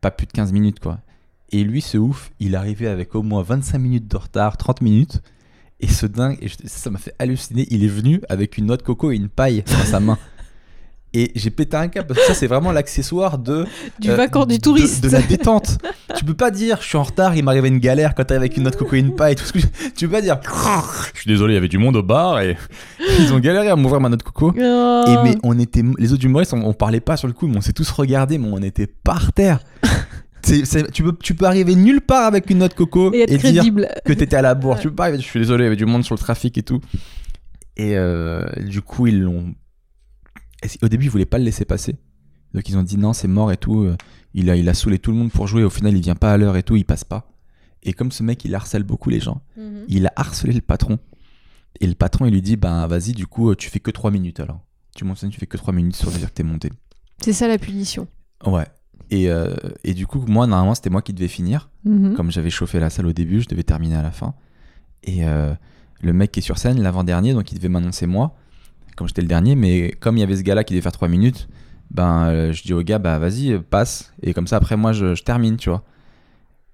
Pas plus de 15 minutes, quoi. Et lui, ce ouf, il arrivait avec au moins 25 minutes de retard, 30 minutes. Et ce dingue, et ça m'a fait halluciner, il est venu avec une noix de coco et une paille dans sa main. Et j'ai pété un câble parce que ça, c'est vraiment l'accessoire de. Du euh, du touriste. De, la détente. tu peux pas dire, je suis en retard, il m'arrive une galère quand t'es avec une autre cocaïne paille. Tout ce que tu peux pas dire, je suis désolé, il y avait du monde au bar et ils ont galéré à m'ouvrir ma note coco. Oh. Et mais on était. Les autres humoristes, on, on parlait pas sur le coup, mais on s'est tous regardés, mais on était par terre. tu, peux, tu peux arriver nulle part avec une note coco et, dire que t'étais à la bourre. Tu peux pas je suis désolé, il y avait du monde sur le trafic et tout. Et euh, du coup, ils l'ont au début, ils voulaient pas le laisser passer. Donc ils ont dit non, c'est mort et tout. Euh, il a, il a saoulé tout le monde pour jouer. Au final, il vient pas à l'heure et tout, il passe pas. Et comme ce mec, il harcèle beaucoup les gens, Mhm. il a harcelé le patron. Et le patron, il lui dit Ben vas-y, du coup, tu fais que 3 minutes alors. Tu montes scène, tu fais que 3 minutes sur dire que t'es monté. C'est ça la punition. Ouais. Et, euh, et du coup, moi, normalement, c'était moi qui devais finir. Mhm. Comme j'avais chauffé la salle au début, je devais terminer à la fin. Et euh, le mec qui est sur scène, l'avant-dernier, donc il devait m'annoncer moi, comme j'étais le dernier, mais comme il y avait ce gars-là qui devait faire 3 minutes, ben euh, je dis au gars, bah vas-y, euh, passe. Et comme ça, après, moi, je, je termine, tu vois.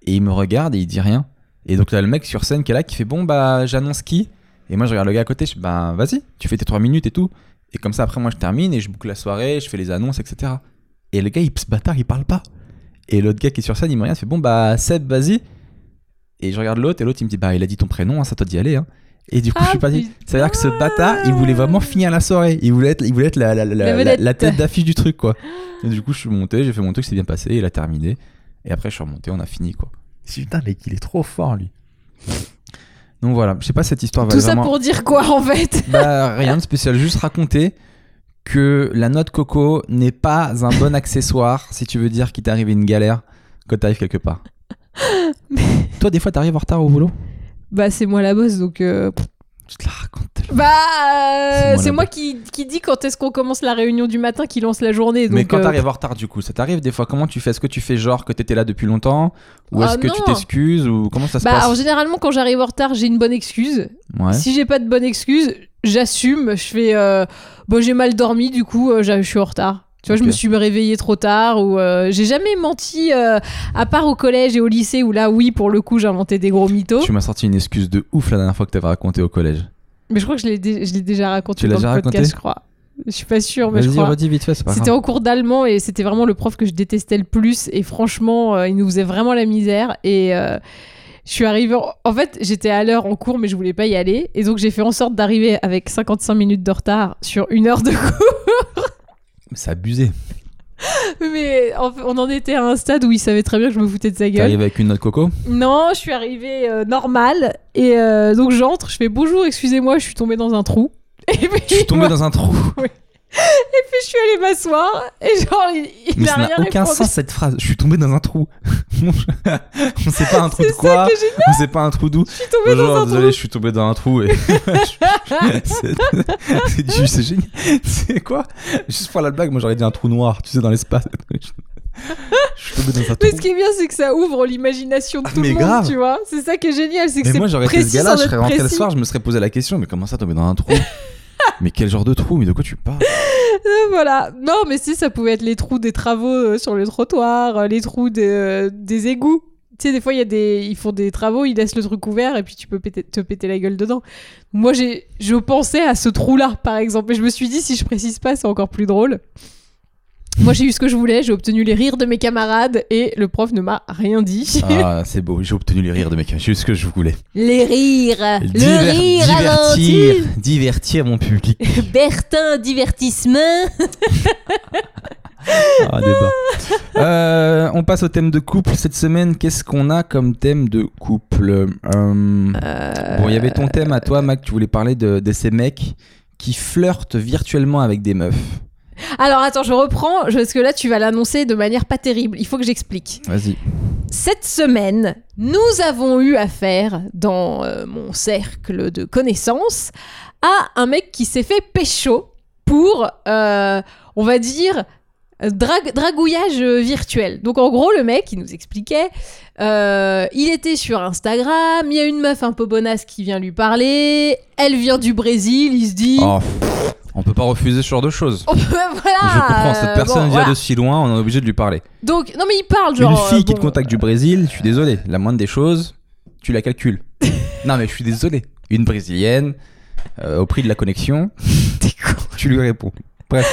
Et il me regarde et il dit rien. Et donc là, le mec sur scène qui est là, qui fait, bon, bah j'annonce qui? Et moi, je regarde le gars à côté, je dis, bah vas-y, tu fais tes 3 minutes et tout. Et comme ça, après, moi, je termine et je boucle la soirée, je fais les annonces, etc. Et le gars, il, ce bâtard, il parle pas. Et l'autre gars qui est sur scène, il me regarde, il fait, bon, bah Seb, vas-y. Et je regarde l'autre et l'autre il me dit bah il a dit ton prénom, hein, ça toi d'y aller. Hein. Et du coup Ah, je suis putain. C'est-à-dire que ce bâtard il voulait vraiment finir la soirée. Il voulait être, il voulait être la, la, la, La la- vedette. la tête d'affiche du truc quoi. Et du coup je suis monté, j'ai fait mon truc, c'est bien passé, il a terminé. Et après je suis remonté, on a fini quoi. Putain mec il est trop fort lui. Donc voilà, je sais pas cette histoire va Tout ça pour dire quoi en fait? Bah rien de spécial, juste raconter que la noix de coco n'est pas un bon accessoire si tu veux dire qu'il t'est arrivé une galère quand t'arrives quelque part. Toi des fois t'arrives en retard au boulot? Bah c'est moi la boss donc. euh, Je te la raconte tellement. Bah C'est euh, moi moi qui, qui dis quand est-ce qu'on commence la réunion du matin qui lance la journée. Mais donc, quand euh, t'arrives en retard, du coup, ça t'arrive des fois Comment tu fais? Est-ce que tu fais genre que t'étais là depuis longtemps? Ou Ah est-ce que tu t'excuses? Ou comment ça se Bah alors généralement quand j'arrive en retard j'ai une bonne excuse. Ouais. Si j'ai pas de bonne excuse, j'assume. Je fais. Euh, bon, j'ai mal dormi, du coup, euh, je suis en retard. Tu vois, je me suis réveillée trop tard ou euh, j'ai jamais menti, euh, à part au collège et au lycée où là, oui, pour le coup, j'inventais des gros mythos. Tu m'as sorti une excuse de ouf la dernière fois que t'avais raconté au collège. Mais je crois que je l'ai dé- déjà raconté Tu dans déjà le podcast, raconté je crois. Je suis pas sûre, mais je crois. redis vite fait, C'était en cours d'allemand et c'était vraiment le prof que je détestais le plus. Et franchement, euh, il nous faisait vraiment la misère. Et euh, je suis arrivée. En... en fait, j'étais à l'heure en cours, mais je voulais pas y aller. Et donc, j'ai fait en sorte d'arriver avec 55 minutes de retard sur une heure de cours. Mais C'est abusé. mais on en était à un stade où il savait très bien que je me foutais de sa gueule. T'arrives avec une noix de coco? Non, je suis arrivée euh, normale. Et euh, donc, j'entre, je fais bonjour, excusez-moi, je suis tombée dans un trou. Et puis, Je suis tombé dans un trou. puis je suis allée m'asseoir. Et genre, il, il Mais a ça n'a aucun répondu. sens cette phrase. Je suis tombé dans un trou. on sait pas un trou de quoi. On sait pas un trou d'où. Je suis tombée dans un désolé, trou. je suis tombé dans un trou et. c'est génial. C'est quoi? Juste pour la blague, moi j'aurais dit un trou noir, tu sais, dans l'espace. Je suis tombé dans un trou. Mais ce qui est bien, c'est que ça ouvre l'imagination de Ah, tout le monde, grave. tu vois. C'est ça qui est génial, c'est que Mais c'est moi j'aurais été ce gars-là, je serais rentré le soir, je me serais posé la question, mais comment ça tomber dans un trou? Mais quel genre de trou? Mais de quoi tu parles? Voilà. Non, mais si, ça pouvait être les trous des travaux euh, sur le trottoir, euh, les trous des, euh, des égouts. Tu sais, des fois, y a des... ils font des travaux, ils laissent le truc ouvert et puis tu peux te péter la gueule dedans. Moi, j'ai... je pensais à ce trou-là, par exemple. Et je me suis dit, si je précise pas, c'est encore plus drôle. Moi, j'ai eu ce que je voulais, j'ai obtenu les rires de mes camarades et le prof ne m'a rien dit. Ah, c'est beau, j'ai obtenu les rires de mes camarades, c'est ce que je voulais. Les rires Diver- Le rire divertir, divertir mon public. Bertin Divertissement Ah, débat. Euh, on passe au thème de couple cette semaine. Qu'est-ce qu'on a comme thème de couple Euh, Bon, il y avait ton thème à toi, Mac. Tu voulais parler de, de ces mecs qui flirtent virtuellement avec des meufs. Alors attends, je reprends, parce que là tu vas l'annoncer de manière pas terrible, il faut que j'explique. Vas-y. Cette semaine, nous avons eu affaire dans euh, mon cercle de connaissances à un mec qui s'est fait pécho pour, euh, on va dire, drag- dragouillage euh, virtuel. Donc en gros, le mec, il nous expliquait, euh, il était sur Instagram, il y a une meuf un peu bonasse qui vient lui parler, elle vient du Brésil, il se dit... Oh, on peut pas refuser ce genre de choses. Voilà, Je comprends, cette euh, personne bon, vient voilà. de si loin, on est obligé de lui parler. Donc, non mais il parle genre... Une fille euh, qui bon, te contacte du Brésil, je suis désolé, la moindre des choses, tu la calcules. non mais je suis désolé. Une brésilienne, euh, au prix de la connexion, T'es con. tu lui réponds. Bref,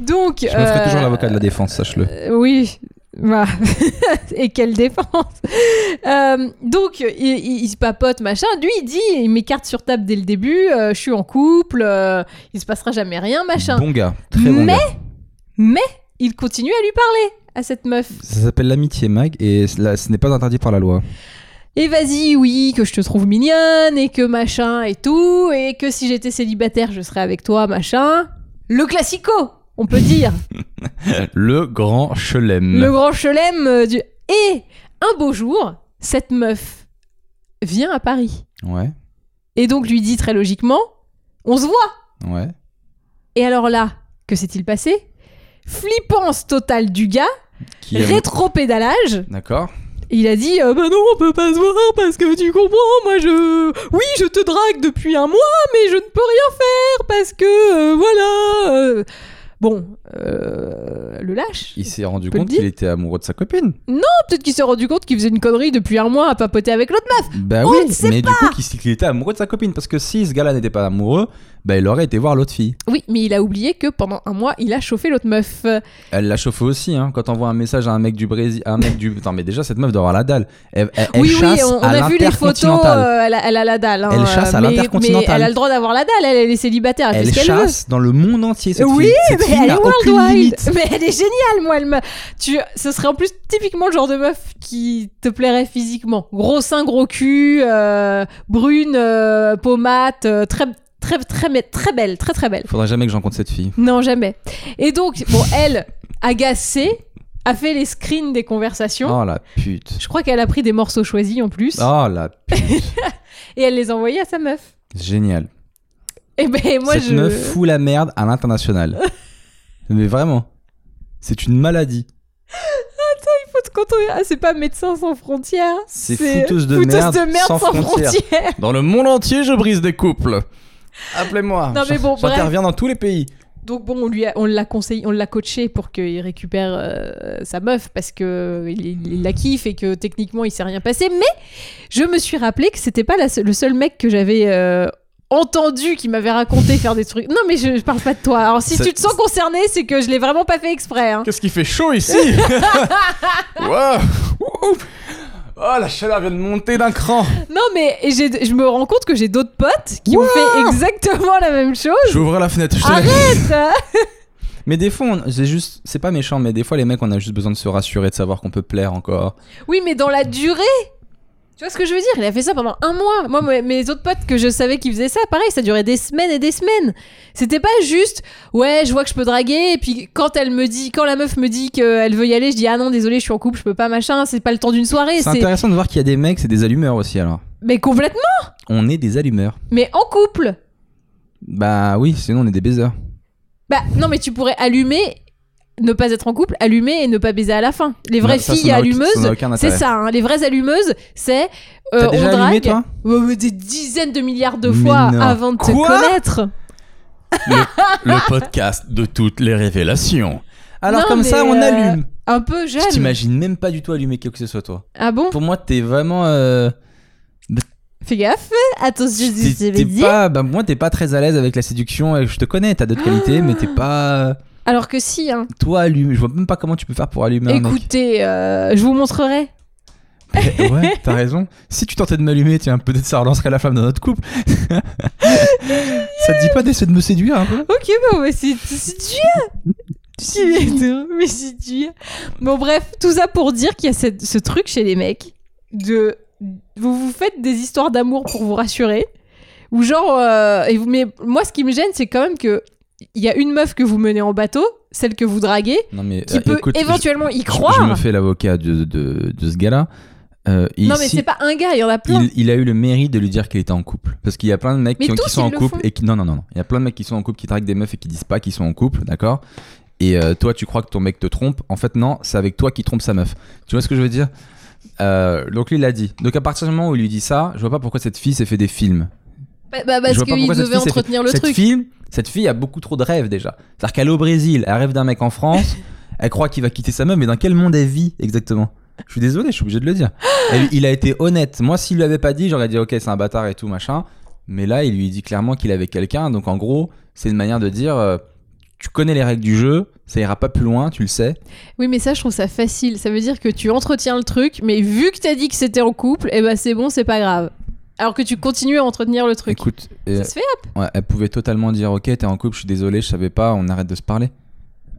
Donc... je me ferai euh, toujours l'avocat de la défense, sache-le. euh, oui. Bah. Et quelle défense Euh, Donc, il, il- il se papote, machin. Lui, il dit, il m'écarte sur table dès le début, euh, je suis en couple, euh, il se passera jamais rien, machin. Bon gars, très bon Mais- gars. Mais il continue à lui parler, à cette meuf. Ça s'appelle l'amitié mag et là, ce n'est pas interdit par la loi. Et vas-y, oui, que je te trouve mignonne, et que machin et tout, et que si j'étais célibataire, je serais avec toi, machin. Le classico, on peut dire. Le grand chelem. Le grand chelem euh, du... Et un beau jour, cette meuf viens à Paris. Ouais, Et donc lui dit très logiquement, on se voit. ouais. Et alors là, que s'est-il passé? Flippance totale du gars, Qui rétro-pédalage. D'accord. Il a dit euh, bah non on peut pas se voir parce que tu comprends moi je oui je te drague depuis un mois mais je ne peux rien faire parce que euh, voilà euh. Bon euh, le lâche Il s'est rendu compte qu'il était amoureux de sa copine. peut-être qu'il s'est rendu compte qu'il faisait une connerie depuis un mois à papoter avec l'autre meuf Bah On oui, mais du coup, qu'il qu'il était amoureux de sa copine. Parce que si ce gars-là n'était pas amoureux, bah il aurait été voir l'autre fille. oui mais il a oublié que pendant un mois il a chauffé l'autre meuf Elle l'a chauffé aussi, hein. Quand t'envoies un message à un mec du Brésil, un mec du. Attends, mais déjà, cette meuf doit avoir la dalle. Elle, elle- elle oui oui chasse on, on à a vu les photos euh, elle, a, elle a la dalle hein, Elle chasse à mais- l'intercontinental. mais elle a le droit d'avoir la dalle elle, est célibataire elle, chasse dans le monde entier, cette oui, fille. Cette mais fille Mais elle est géniale, moi. Elle me... tu... Ce serait en plus typiquement le genre de meuf qui te plairait physiquement. Gros sein, gros cul, euh, brune, euh, peau mate, euh, très, très, très, très belle, très, très belle. Faudrait jamais que j'en compte cette fille. Non, jamais. Et donc, bon, elle, agacée, a fait les screens des conversations. Oh la pute. Je crois qu'elle a pris des morceaux choisis en plus. Oh la pute. Et elle les a envoyés à sa meuf. Génial. Et ben, moi, cette je. meuf fout la merde à l'international. mais vraiment. C'est une maladie. Faut te contrôler. Ah, c'est pas médecin sans frontières. C'est fouteuse de merde sans frontières. Dans le monde entier, je brise des couples. Appelez-moi. Non, mais bon, bref. J'interviens dans tous les pays. Donc bon, on lui a- on l'a conseillé, on l'a coaché pour qu'il récupère euh, sa meuf parce que il, il la kiffe et que techniquement il s'est rien passé. Mais je me suis rappelé que c'était pas la le seul mec que j'avais euh, entendu qui m'avait raconté faire des trucs. Non mais je, je parle pas de toi. Alors si Ça- tu te sens concerné, c'est que je l'ai vraiment pas fait exprès. hein. Qu'est-ce qui fait chaud ici? Wow. Ouh. Oh, la chaleur vient de monter d'un cran. Non mais j'ai- je me rends compte que j'ai d'autres potes qui ont fait exactement la même chose. J'ouvre la fenêtre. je te. Arrête Mais des fois, on- c'est juste, c'est pas méchant, mais des fois, les mecs, on a juste besoin de se rassurer, de savoir qu'on peut plaire encore. Oui, mais dans la durée. Tu vois ce que je veux dire? Il a fait ça pendant un mois. Moi, mes- autres potes que je savais qu'ils faisaient ça, pareil, ça durait des semaines et des semaines. C'était pas juste, ouais, je vois que je peux draguer, et puis quand elle me dit, quand la meuf me dit qu'elle veut y aller, je dis, ah non, désolé, je suis en couple, je peux pas, machin, c'est pas le temps d'une soirée. C'est C'est... intéressant de voir qu'il y a des mecs, c'est des allumeurs aussi, alors. Mais complètement On est des allumeurs. Mais en couple Bah oui, sinon on est des baiseurs. Bah non, mais tu pourrais allumer, ne pas être en couple, allumer et ne pas baiser à la fin. Les vraies Non, ça, ça filles ça allumeuses, c'est ça, hein. les vraies allumeuses, c'est. euh, T'as déjà on allumé, drague. toi mais des dizaines de milliards de fois avant de te connaître. Le podcast de toutes les révélations. Alors Non, comme ça, on euh, allume. Un peu Je jeune. t'imagine même pas du tout allumer qui que ce soit, toi. Ah bon? Pour moi, t'es vraiment... euh, Fais gaffe. Attention, je dire. pas, bah, moi, t'es pas très à l'aise avec la séduction. Je te connais, t'as d'autres qualités, mais t'es pas. Alors que si, hein. Toi, allume. Je vois même pas comment tu peux faire pour allumer un mec. Écoutez, euh, je vous montrerai. Ouais, t'as raison. Si tu tentais de m'allumer, tiens, peut-être ça relancerait la flamme dans notre couple. ça te dit pas d'essayer de me séduire un peu? Ok, bon, mais c'est c'est dur. mais c'est dur. Bon, bref, tout ça pour dire qu'il y a cette- ce truc chez les mecs de. Vous vous faites des histoires d'amour pour vous rassurer. Ou genre. euh, et vous, mais moi, ce qui me gêne, c'est quand même que. Il y a une meuf que vous menez en bateau, celle que vous draguez, Non, mais qui euh, peut écoute, je- éventuellement y croire. je me fais l'avocat de, de, de ce gars-là. Euh, Non, mais c'est pas un gars, il y en a plein. il, il a eu le mérite de lui dire qu'il était en couple. Parce qu'il y a plein de mecs qui, sont en couple et qui. Non, non, non, non. Il y a plein de mecs qui sont en couple qui draguent des meufs et qui disent pas qu'ils sont en couple, d'accord? Et euh, toi, tu crois que ton mec te trompe? En fait, non, c'est avec toi qui trompe sa meuf. Tu vois ce que je veux dire? Donc lui, il l'a dit. Donc à partir du moment où il lui dit ça, je vois pas pourquoi cette fille s'est fait des films. Bah, bah, parce qu'il devait entretenir le cette truc. Fille, cette fille a beaucoup trop de rêves déjà. C'est-à-dire qu'elle est au Brésil, elle rêve d'un mec en France, elle croit qu'il va quitter sa meuf, mais dans quel monde elle vit exactement? Je suis désolé, je suis obligé de le dire. Elle- il a été honnête. Moi, s'il lui avait pas dit, j'aurais dit ok, c'est un bâtard et tout machin. Mais là, il lui dit clairement qu'il avec quelqu'un. Donc en gros, c'est une manière de dire euh, tu connais les règles du jeu, ça ira pas plus loin, tu le sais. Oui, mais ça, je trouve ça facile. Ça veut dire que tu entretiens le truc, mais vu que t'as dit que c'était en couple, eh ben c'est bon, c'est pas grave. Alors que tu continues à entretenir le truc. Écoute, Ça se fait ouais, elle pouvait totalement dire ok, t'es en couple, je suis désolé, je savais pas, on arrête de se parler.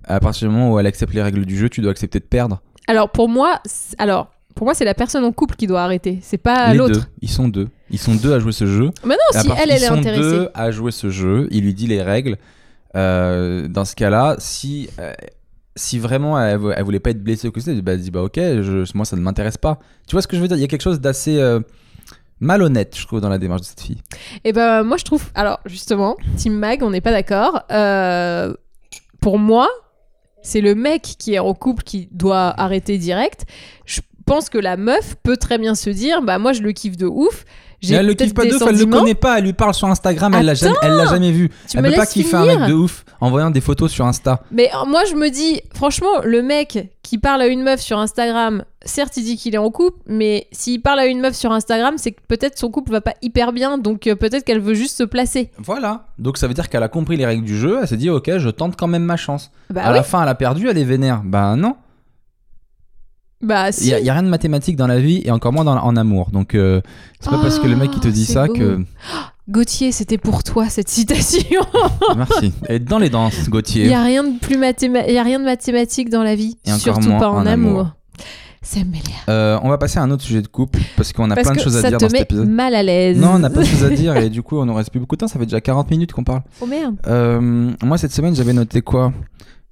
À partir du moment où elle accepte les règles du jeu, tu dois accepter de perdre. Alors pour moi, c'est- alors pour moi c'est la personne en couple qui doit arrêter. C'est pas l'autre. ils sont deux. Ils sont deux à jouer ce jeu. Mais non, si part- elle ils elle est sont intéressée. deux à jouer ce jeu. Il lui dit les règles. Euh, dans ce cas-là, si euh, si vraiment elle, elle voulait pas être blessée ou que c'était, bah, elle dit bah ok, je- moi ça ne m'intéresse pas. Tu vois ce que je veux dire? Il y a quelque chose d'assez euh, malhonnête, je trouve, dans la démarche de cette fille. Et ben moi je trouve, alors justement, Team Mag, on n'est pas d'accord. Euh, pour moi, c'est le mec qui est en couple qui doit arrêter direct. Je pense que la meuf peut très bien se dire, bah moi je le kiffe de ouf. Mais elle le kiffe pas de ouf, elle le connaît pas, elle lui parle sur Instagram, elle l'a jamais, elle l'a jamais vu. Tu elle peut pas kiffer un mec de ouf en voyant des photos sur Insta. Mais euh, moi, je me dis, franchement, le mec qui parle à une meuf sur Instagram, certes, il dit qu'il est en couple, mais s'il parle à une meuf sur Instagram, c'est que peut-être son couple va pas hyper bien, donc euh, peut-être qu'elle veut juste se placer. Voilà. Donc ça veut dire qu'elle a compris les règles du jeu, elle s'est dit ok, je tente quand même ma chance. Bah à oui. la fin, elle a perdu, elle est vénère. Bah non. Bah Il si. y, a- rien de mathématique dans la vie et encore moins dans, en amour. Donc euh, c'est pas parce que le mec qui te dit Oh, ça que. Gauthier, c'était pour toi cette citation. Merci. Et dans les danses, Il Gauthier. y a rien de plus mathéma- il y a rien de mathématique dans la vie, Et surtout pas en, en amour. amour. C'est Mélia. Euh, on va passer à un autre sujet de couple parce qu'on a Parce plein de choses à ça dire dans cet met épisode. mal à l'aise. Non, on a plein de choses à dire et du coup on nous reste plus beaucoup de temps. Ça fait déjà 40 minutes qu'on parle. Oh merde. Euh, moi cette semaine j'avais noté quoi?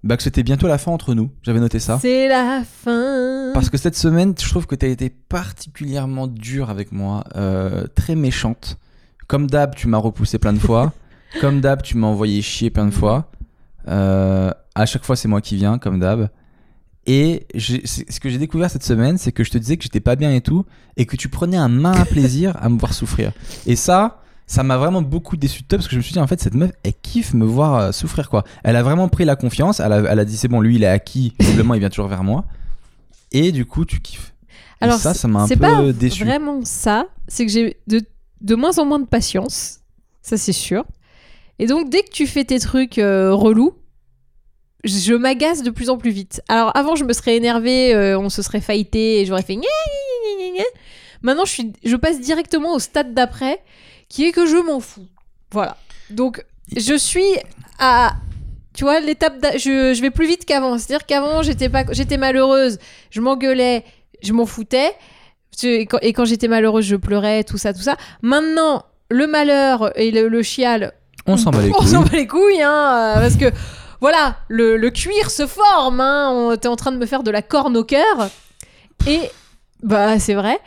Bah que c'était bientôt la fin entre nous. J'avais noté ça. C'est la fin. Parce que cette semaine, je trouve que tu as été particulièrement dure avec moi, euh, très méchante. Comme d'hab, tu m'as repoussé plein de fois. comme d'hab, tu m'as envoyé chier plein de fois. Euh, à chaque fois, c'est moi qui viens, comme d'hab. Et ce que j'ai découvert cette semaine, c'est que je te disais que j'étais pas bien et tout, et que tu prenais un main plaisir à me voir souffrir. Et ça, ça m'a vraiment beaucoup déçu de toi, parce que je me suis dit, en fait, cette meuf, elle kiffe me voir euh, souffrir, quoi. Elle a vraiment pris la confiance, elle a, elle a dit, c'est bon, lui, il est acquis, visiblement, il vient toujours vers moi. Et du coup, tu kiffes. Et Alors, ça, ça m'a un peu pas déçu. vraiment ça. C'est que j'ai de, de moins en moins de patience. Ça, c'est sûr. Et donc, dès que tu fais tes trucs euh, relous, je m'agace de plus en plus vite. Alors, avant, je me serais énervée, euh, on se serait fighté et j'aurais fait gna, gna, gna, gna, gna. Maintenant, je, suis, je passe directement au stade d'après, qui est que je m'en fous. Voilà. Donc, je suis à. Tu vois, l'étape. Je, je vais plus vite qu'avant. C'est-à-dire qu'avant, j'étais pas, j'étais malheureuse, je m'engueulais, je m'en foutais. Et quand, j'étais malheureuse, je pleurais, tout ça, tout ça. Maintenant, le malheur et le, le chial, On s'en bat les on s'en couilles. bat les couilles, hein, euh, parce que voilà, le, le cuir se forme. Hein, on- T'es en train de me faire de la corne au cœur. Et bah, c'est vrai.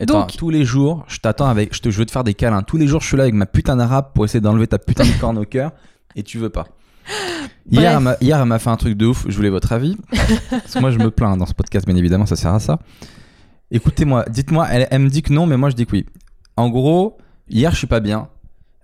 Attends, Donc- tous les jours, je t'attends avec. Je, te, je veux te faire des câlins. Tous les jours, je suis là avec ma putain d'arabe pour essayer d'enlever ta putain de corne au cœur. Et tu veux pas. Hier, elle m'a- hier, elle m'a fait un truc de ouf. Je voulais votre avis. Parce que moi, je me plains dans ce podcast, bien évidemment, ça sert à ça. Écoutez-moi, dites-moi, elle, elle me dit que non, mais moi, je dis que oui. En gros, hier, je suis pas bien.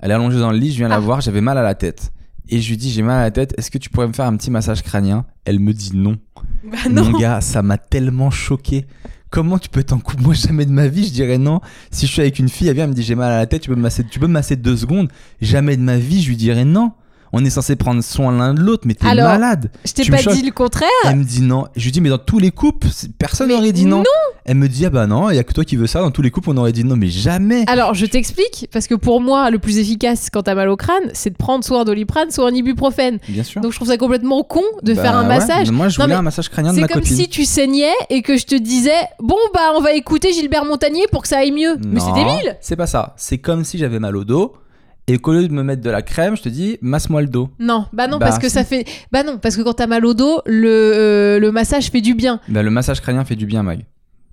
Elle est allongée dans le lit, je viens la Ah. voir, j'avais mal à la tête. Et je lui dis, j'ai mal à la tête, est-ce que tu pourrais me faire un petit massage crânien? Elle me dit non. Bah, non. Mon gars, ça m'a tellement choqué. Comment tu peux être en couple Moi, jamais de ma vie, je dirais non. Si je suis avec une fille, elle vient, elle me dit j'ai mal à la tête, tu peux me masser, tu peux me masser deux secondes. Jamais de ma vie, je lui dirais non. On est censé prendre soin l'un de l'autre, mais t'es Alors, malade. Je t'ai pas dit le contraire. Elle me dit non. Je lui dis mais dans tous les couples, c'est- personne n'aurait dit non. non. Elle me dit ah bah non, il y a que toi qui veux ça. Dans tous les couples, on aurait dit non, mais jamais. Alors, je t'explique, parce que pour moi, le plus efficace quand t'as mal au crâne, c'est de prendre soit un doliprane, soit un ibuprofène. Bien sûr. Donc, je trouve ça complètement con de Bah faire un ouais, massage. Moi, je voulais un massage crânien de C'est ma comme copine. si tu saignais et que je te disais Bon, bah, on va écouter Gilbert Montagnier pour que ça aille mieux. Mais c'est débile C'est pas ça. C'est comme si j'avais mal au dos et qu'au lieu de me mettre de la crème, je te dis masse-moi le dos. Non, bah non, Bah, parce que si. ça fait. Bah non, parce que quand t'as mal au dos, le, euh, le massage fait du bien. Bah, le massage crânien fait du bien, Mag.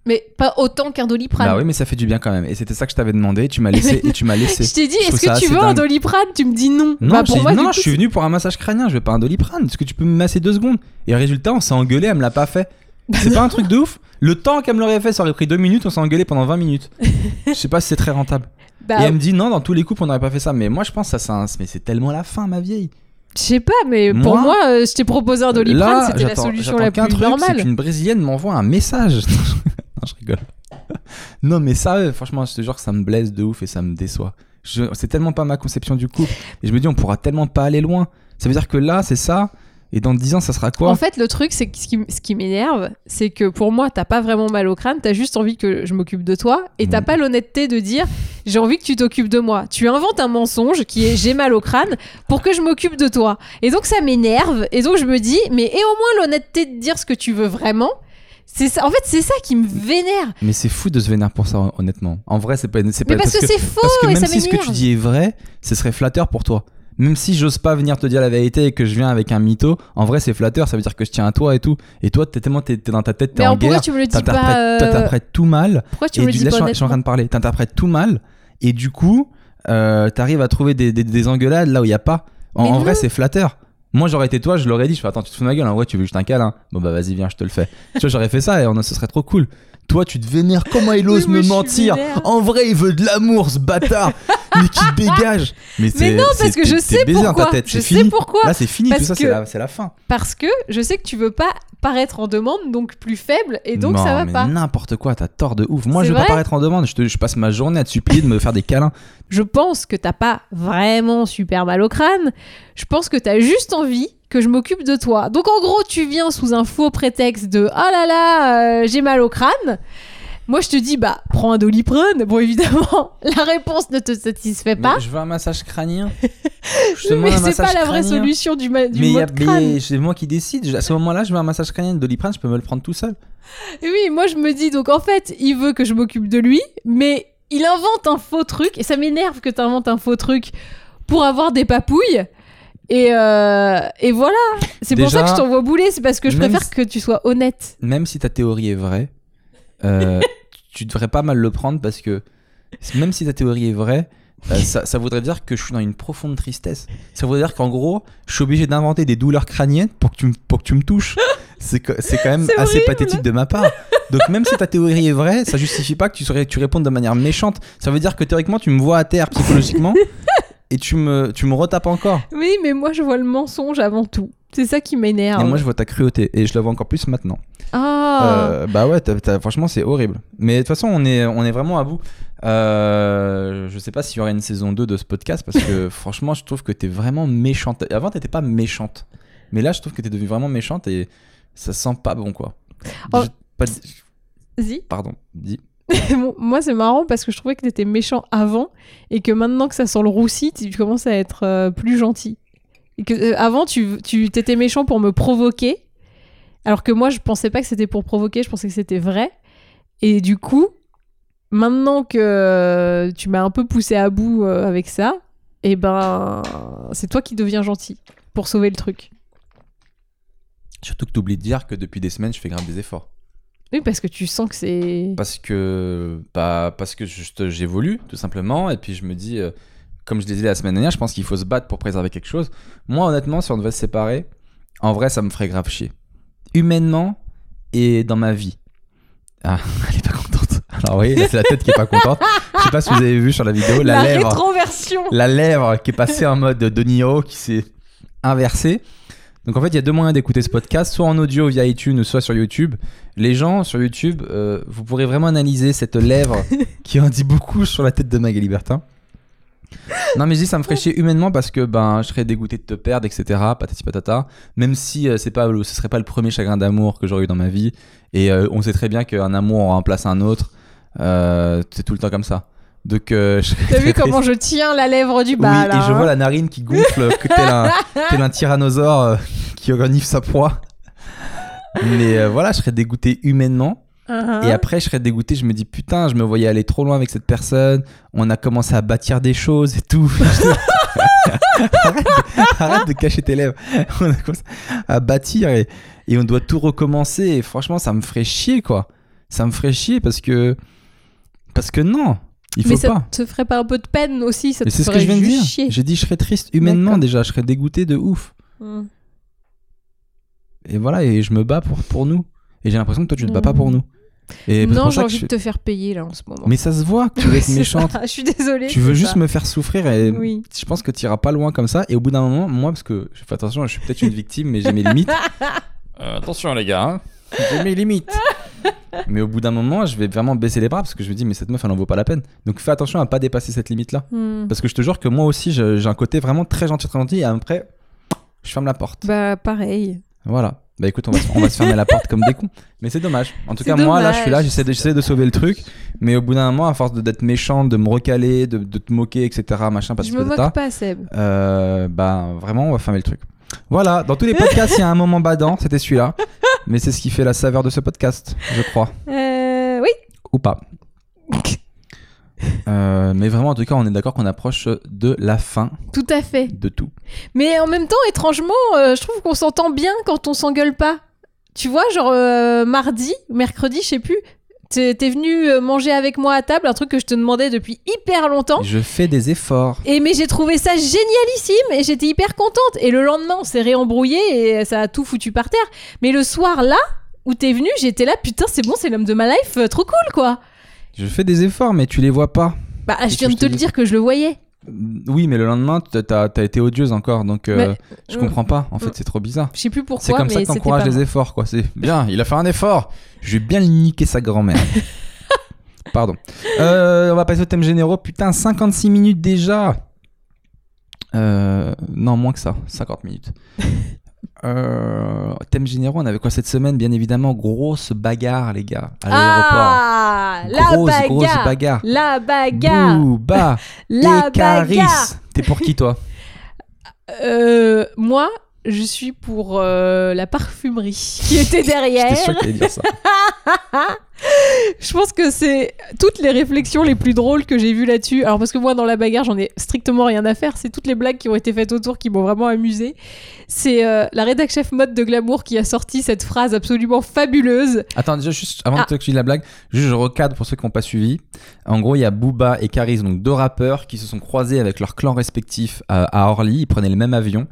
Mais pas autant qu'un doliprane. Bah oui, mais ça fait du bien quand même. Et c'était ça que je t'avais demandé. Tu m'as laissé et tu m'as laissé. Je t'ai dit, est-ce que tu veux un doliprane? Tu me dis non. Non, bah, pour dit, moi, non, coup, je suis venu pour un massage crânien. Je veux pas un doliprane. Est-ce que tu peux me masser deux secondes? Et résultat, on s'est engueulé. Elle me l'a pas fait. C'est pas un truc de ouf. Le temps qu'elle me l'aurait fait, ça aurait pris deux minutes. On s'est engueulé pendant 20 minutes. Je sais pas si c'est très rentable. Bah, Et elle me dit non, dans tous les couples, on n'aurait pas fait ça. Mais moi, je pense que ça, c'est un- mais c'est tellement la fin, ma vieille. je sais pas, mais pour Moi, euh, je t'ai proposé un doliprane, c'était la solution la plus truc, C'est normale. qu'une brésilienne m'envoie un message. non, je rigole. non, mais ça, franchement, je te jure que ça me blesse de ouf et ça me déçoit. C'est tellement pas ma conception du couple. Et je me dis, on pourra tellement pas aller loin. Ça veut dire que là, c'est ça. Et dans 10 ans, ça sera quoi En fait, le truc, c'est que ce qui, ce qui m'énerve, c'est que pour moi, t'as pas vraiment mal au crâne, t'as juste envie que je m'occupe de toi, et t'as Mhm. pas l'honnêteté de dire j'ai envie que tu t'occupes de moi. Tu inventes un mensonge qui est j'ai mal au crâne pour que je m'occupe de toi. Et donc ça m'énerve, et donc je me dis mais et au moins l'honnêteté de dire ce que tu veux vraiment. C'est ça, en fait, c'est ça qui me vénère. Mais c'est fou de se vénérer pour ça, honnêtement. En vrai, c'est pas. c'est Mais pas parce que, c'est faux Parce que et même ça si ce que tu dis est vrai, ce serait flatteur pour toi. Même si j'ose pas venir te dire la vérité et que je viens avec un mytho, en vrai c'est flatteur, ça veut dire que je tiens à toi et tout. Et toi, t'es tellement t'es, t'es dans ta tête, t'es Mais en pourquoi guerre, tu me le dis t'interprètes, pas euh, t'interprètes tout mal. Pourquoi tu et me le du, dis là, pas je, suis- je suis en train de parler, t'interprètes tout mal, et du coup, euh, t'arrives à trouver des, des, des engueulades là où il y a pas. En, Mais en vrai, non. c'est flatteur. Moi, j'aurais été toi, je l'aurais dit, je fais attends, tu te fous de ma gueule, en vrai, tu veux juste un câlin. Bon, bah vas-y, viens, je te le fais. tu vois, j'aurais fait ça et on, ce serait trop cool. Toi, tu te vénères, comment il ose Oui, me mentir. En vrai, il veut de l'amour, ce bâtard Mais qui dégage Mais, non, parce c'est- que je sais pourquoi. ta tête, Je c'est sais fini. pourquoi. Là, c'est fini, Parce tout ça, c'est que- la, c'est la fin. Parce que je sais que tu veux pas paraître en demande, donc plus faible, et donc non, ça va mais pas. n'importe quoi, t'as tort de ouf. Moi, je veux pas paraître en demande, je, te- je passe ma journée à te supplier de me faire des câlins. Je pense que t'as pas vraiment super mal au crâne. Je pense que t'as juste envie que je m'occupe de toi. Donc en gros, tu viens sous un faux prétexte de oh là là, euh, j'ai mal au crâne. Moi, je te dis bah prends un doliprane. Bon, évidemment, la réponse ne te satisfait pas. Mais je veux un massage crânien. Je Mais c'est pas la vraie crânien. solution du, ma- du Mais, y mot a- de crâne. mais c'est moi qui décide. À ce moment-là, je veux un massage crânien de Doliprane, je peux me le prendre tout seul. Et oui, moi je me dis donc en fait, il veut que je m'occupe de lui, mais il invente un faux truc et ça m'énerve que tu inventes un faux truc pour avoir des papouilles. Et, euh, et voilà, c'est pour Déjà, ça que je t'envoie bouler, c'est parce que je même préfère si- que tu sois honnête. Même si ta théorie est vraie, euh, tu devrais pas mal le prendre parce que même si ta théorie est vraie, euh, ça, ça voudrait dire que je suis dans une profonde tristesse. Ça voudrait dire qu'en gros, je suis obligé d'inventer des douleurs crâniennes pour que tu, me- pour que tu me touches. C'est que- c'est quand même C'est assez horrible. pathétique de ma part. Donc même si ta théorie est vraie, ça justifie pas que tu, serais- tu répondes de manière méchante. Ça veut dire que théoriquement, tu me vois à terre psychologiquement et tu me, tu me retapes encore. Oui, mais moi je vois le mensonge avant tout. C'est ça qui m'énerve. Et moi, je vois ta cruauté et je la vois encore plus maintenant. Ah, Euh, bah ouais, franchement, c'est horrible. Mais de toute façon, on est, on est vraiment à bout. Euh, je sais pas s'il y aura une saison 2 de ce podcast parce que franchement, je trouve que t'es vraiment méchante. Avant, t'étais pas méchante. Mais là, je trouve que t'es devenue vraiment méchante et ça sent pas bon, quoi. Oh. Je- pas-. Pardon, dis. Moi c'est marrant parce que je trouvais que t'étais méchant avant et que maintenant que ça sent le roussi, tu commences à être euh, plus gentil. Et que euh, avant tu tu méchant pour me provoquer, alors que moi je pensais pas que c'était pour provoquer, je pensais que c'était vrai. Et du coup, maintenant que euh, tu m'as un peu poussé à bout avec ça, et ben c'est toi qui deviens gentil pour sauver le truc. Surtout que t'oublies de dire que depuis des semaines, je fais grave des efforts. Oui, parce que tu sens que c'est. Parce que, bah, parce que juste j'évolue, tout simplement. Et puis je me dis, euh, comme je disais la semaine dernière, je pense qu'il faut se battre pour préserver quelque chose. Moi, honnêtement, si on devait se séparer, en vrai, ça me ferait grave chier. Humainement et dans ma vie. Ah, elle est pas contente. Alors oui, c'est la tête qui est pas contente. Je sais pas si vous avez vu sur la vidéo, la, La lèvre, rétroversion. la lèvre qui est passée en mode De Niro, qui s'est inversée. Donc en fait, il y a deux moyens d'écouter ce podcast, soit en audio via iTunes, soit sur YouTube. Les gens sur YouTube, euh, vous pourrez vraiment analyser cette lèvre qui en dit beaucoup sur la tête de Magali Bertin. Non mais je dis ça me ferait chier humainement parce que ben je serais dégoûté de te perdre etc patati patata. Même si euh, c'est pas le- ce serait pas le premier chagrin d'amour que j'aurais eu dans ma vie. Et euh, on sait très bien qu'un amour remplace un autre euh, c'est tout le temps comme ça. Donc euh, T'as vu comment je tiens la lèvre du bas Oui, là et je hein vois la narine qui gonfle, que tel un, tel un tyrannosaure qui renifle sa proie. Mais euh, voilà, je serais dégoûté humainement. Uh-huh. Et après, je serais dégoûté. Je me dis, putain, je me voyais aller trop loin avec cette personne. On a commencé à bâtir des choses et tout. arrête, de, arrête de cacher tes lèvres. On a commencé à bâtir et, et on doit tout recommencer. Et franchement, ça me ferait chier, quoi. Ça me ferait chier parce que. Parce que non, il faut mais ça pas. te ferait pas un peu de peine aussi ça te c'est ce que ferait je viens de dire. J'ai dit je serais triste humainement déjà, je serais dégoûté de ouf. Mm. Et voilà, et je me bats pour, pour nous. Et j'ai l'impression que toi tu te bats pas pour nous. Et Non, j'ai envie je- de te faire payer là en ce moment. Mais ça se voit que tu veux être méchante. ça, Je suis désolée. Tu veux juste ça. me faire souffrir et Oui. je pense que tu iras pas loin comme ça. Et au bout d'un moment, moi, parce que je fais attention, je suis peut-être une victime, mais j'ai mes limites. Euh, attention les gars, hein. j'ai mes limites. mais au bout d'un moment, je vais vraiment baisser les bras parce que je me dis, mais cette meuf, elle en vaut pas la peine. Donc fais attention à pas dépasser cette limite-là. Mm. Parce que je te jure que moi aussi, j'ai un côté vraiment très gentil, très gentil. Et après, je ferme la porte. Bah pareil. Voilà. Bah écoute, on va, se, on va se fermer la porte comme des cons. Mais c'est dommage. En tout cas, moi, là, je suis là, j'essaie de, de sauver le truc. Mais au bout d'un moment, à force d'être méchant, de me recaler, de, de te moquer, etc., machin, Je patati me patata, moque pas Seb. euh, bah vraiment, on va fermer le truc. Voilà, dans tous les podcasts, il y a un moment badant, c'était celui-là. Mais c'est ce qui fait la saveur de ce podcast, je crois. Euh, oui. Ou pas. Euh, mais vraiment, en tout cas, on est d'accord qu'on approche de la fin Tout à fait. de tout. Mais en même temps, étrangement, euh, je trouve qu'on s'entend bien quand on s'engueule pas. Tu vois, genre euh, mardi, mercredi, je sais plus. T'es venu euh, manger avec moi à table, un truc que je te demandais depuis hyper longtemps. Je fais des efforts. Et mais j'ai trouvé ça génialissime et j'étais hyper contente. Et le lendemain, on s'est réembrouillé et ça a tout foutu par terre. Mais le soir là où t'es venu, j'étais là, putain, c'est bon, c'est l'homme de ma life, trop cool quoi. Je fais des efforts, mais tu les vois pas. Bah, je viens de te le dire que je le voyais. Oui, mais le lendemain, t'as- as été odieuse encore, donc euh, je comprends pas. En fait, Mm. c'est trop bizarre. Je sais plus pourquoi, C'est comme ça que t'encourages les efforts, quoi. C'est bien, il a fait un effort. Je vais bien niquer sa grand-mère. Pardon. Euh, on va passer au thème généraux. Putain, 56 minutes déjà. Euh, non, moins que ça. 50 minutes. Euh, thème généraux, on avait quoi cette semaine? Bien évidemment, grosse bagarre, les gars, à Ah, la l'aéroport. grosse, bagarre, grosse bagarre. la bagarre, Booba la et Caris. bagarre. T'es pour qui, toi? Euh, moi, je suis pour euh, la parfumerie qui était derrière. J'étais dire ça. Je pense que c'est toutes les réflexions les plus drôles que j'ai vues là-dessus. Alors parce que moi dans la bagarre j'en ai strictement rien à faire. C'est toutes les blagues qui ont été faites autour qui m'ont vraiment amusé. C'est euh, la rédac chef mode de Glamour qui a sorti cette phrase absolument fabuleuse. Attends, déjà, juste avant Ah. de te la blague, juste je recadre pour ceux qui n'ont pas suivi. En gros, il y a Booba et Caris, donc deux rappeurs qui se sont croisés avec leurs clans respectifs à, à Orly. Ils prenaient le même avion.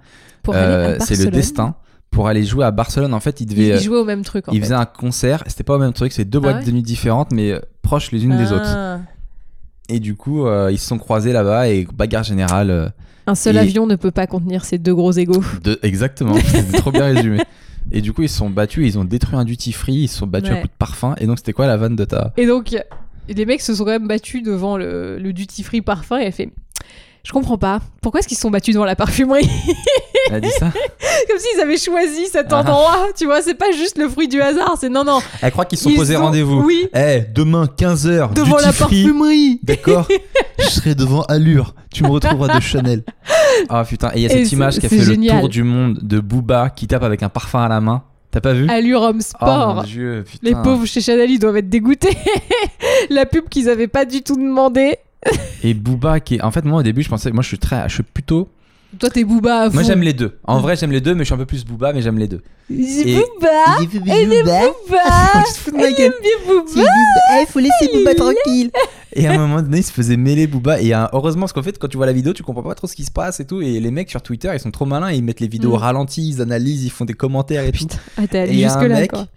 Euh, à c'est le destin. Pour aller jouer à Barcelone, en fait, ils Ils, devaient. ils jouaient au même truc en fait. faisaient un concert. C'était pas au même truc, c'est deux Ah boîtes ouais de nuit différentes, mais euh, proches les unes des autres. Ah. Et du coup, euh, ils se sont croisés là-bas et bagarre générale. euh, Un seul Et- avion ne peut pas contenir ces deux gros égaux. de... Exactement, c'était trop bien résumé. Et du coup, ils se sont battus, ils ont détruit un duty free, ils se sont battus à Ouais. coups de parfum. Et donc, c'était quoi la vanne de ta. Et donc, les mecs se sont quand même battus devant le, le duty free parfum et elle fait Je comprends pas. Pourquoi est-ce qu'ils se sont battus devant la parfumerie Elle a dit ça Comme s'ils avaient choisi cet Ah. endroit. Tu vois, c'est pas juste le fruit du hasard. C'est non, non. Elle croit qu'ils se sont posés ont- rendez-vous. Oui, Eh, demain 15h, devant la parfumerie. D'accord Je serai devant Allure. Tu me retrouveras de Chanel. Ah putain, et il y a Et cette image qui a fait génial. le tour du monde de Booba qui tape avec un parfum à la main. T'as pas vu? Allure homme Oh sport. mon dieu, putain. les pauvres chez Chanel, ils doivent être dégoûtés. la pub qu'ils avaient pas du tout demandé. Et Booba qui est... En fait, moi au début, je pensais... Moi je suis très... Je suis plutôt... Toi, t'es Booba à fond. Moi j'aime les deux. En vrai, j'aime les deux, mais je suis un peu plus Booba, mais j'aime les deux. C'est Et- Booba. Elle est Booba. Tu te fous de ma Elle gueule. aime bien Booba. Eh, faut laisser Booba tranquille. Et à un moment donné, il se faisait mêler Booba. Et euh, heureusement, parce qu'en fait, quand tu vois la vidéo, tu comprends pas trop ce qui se passe et tout. Et les mecs sur Twitter, ils sont trop malins. Ils mettent les vidéos Mm. au ralenti, ils analysent, ils font des commentaires et tout. Putain, ah, t'es Et allé il y a un jusque-là, mec, quoi.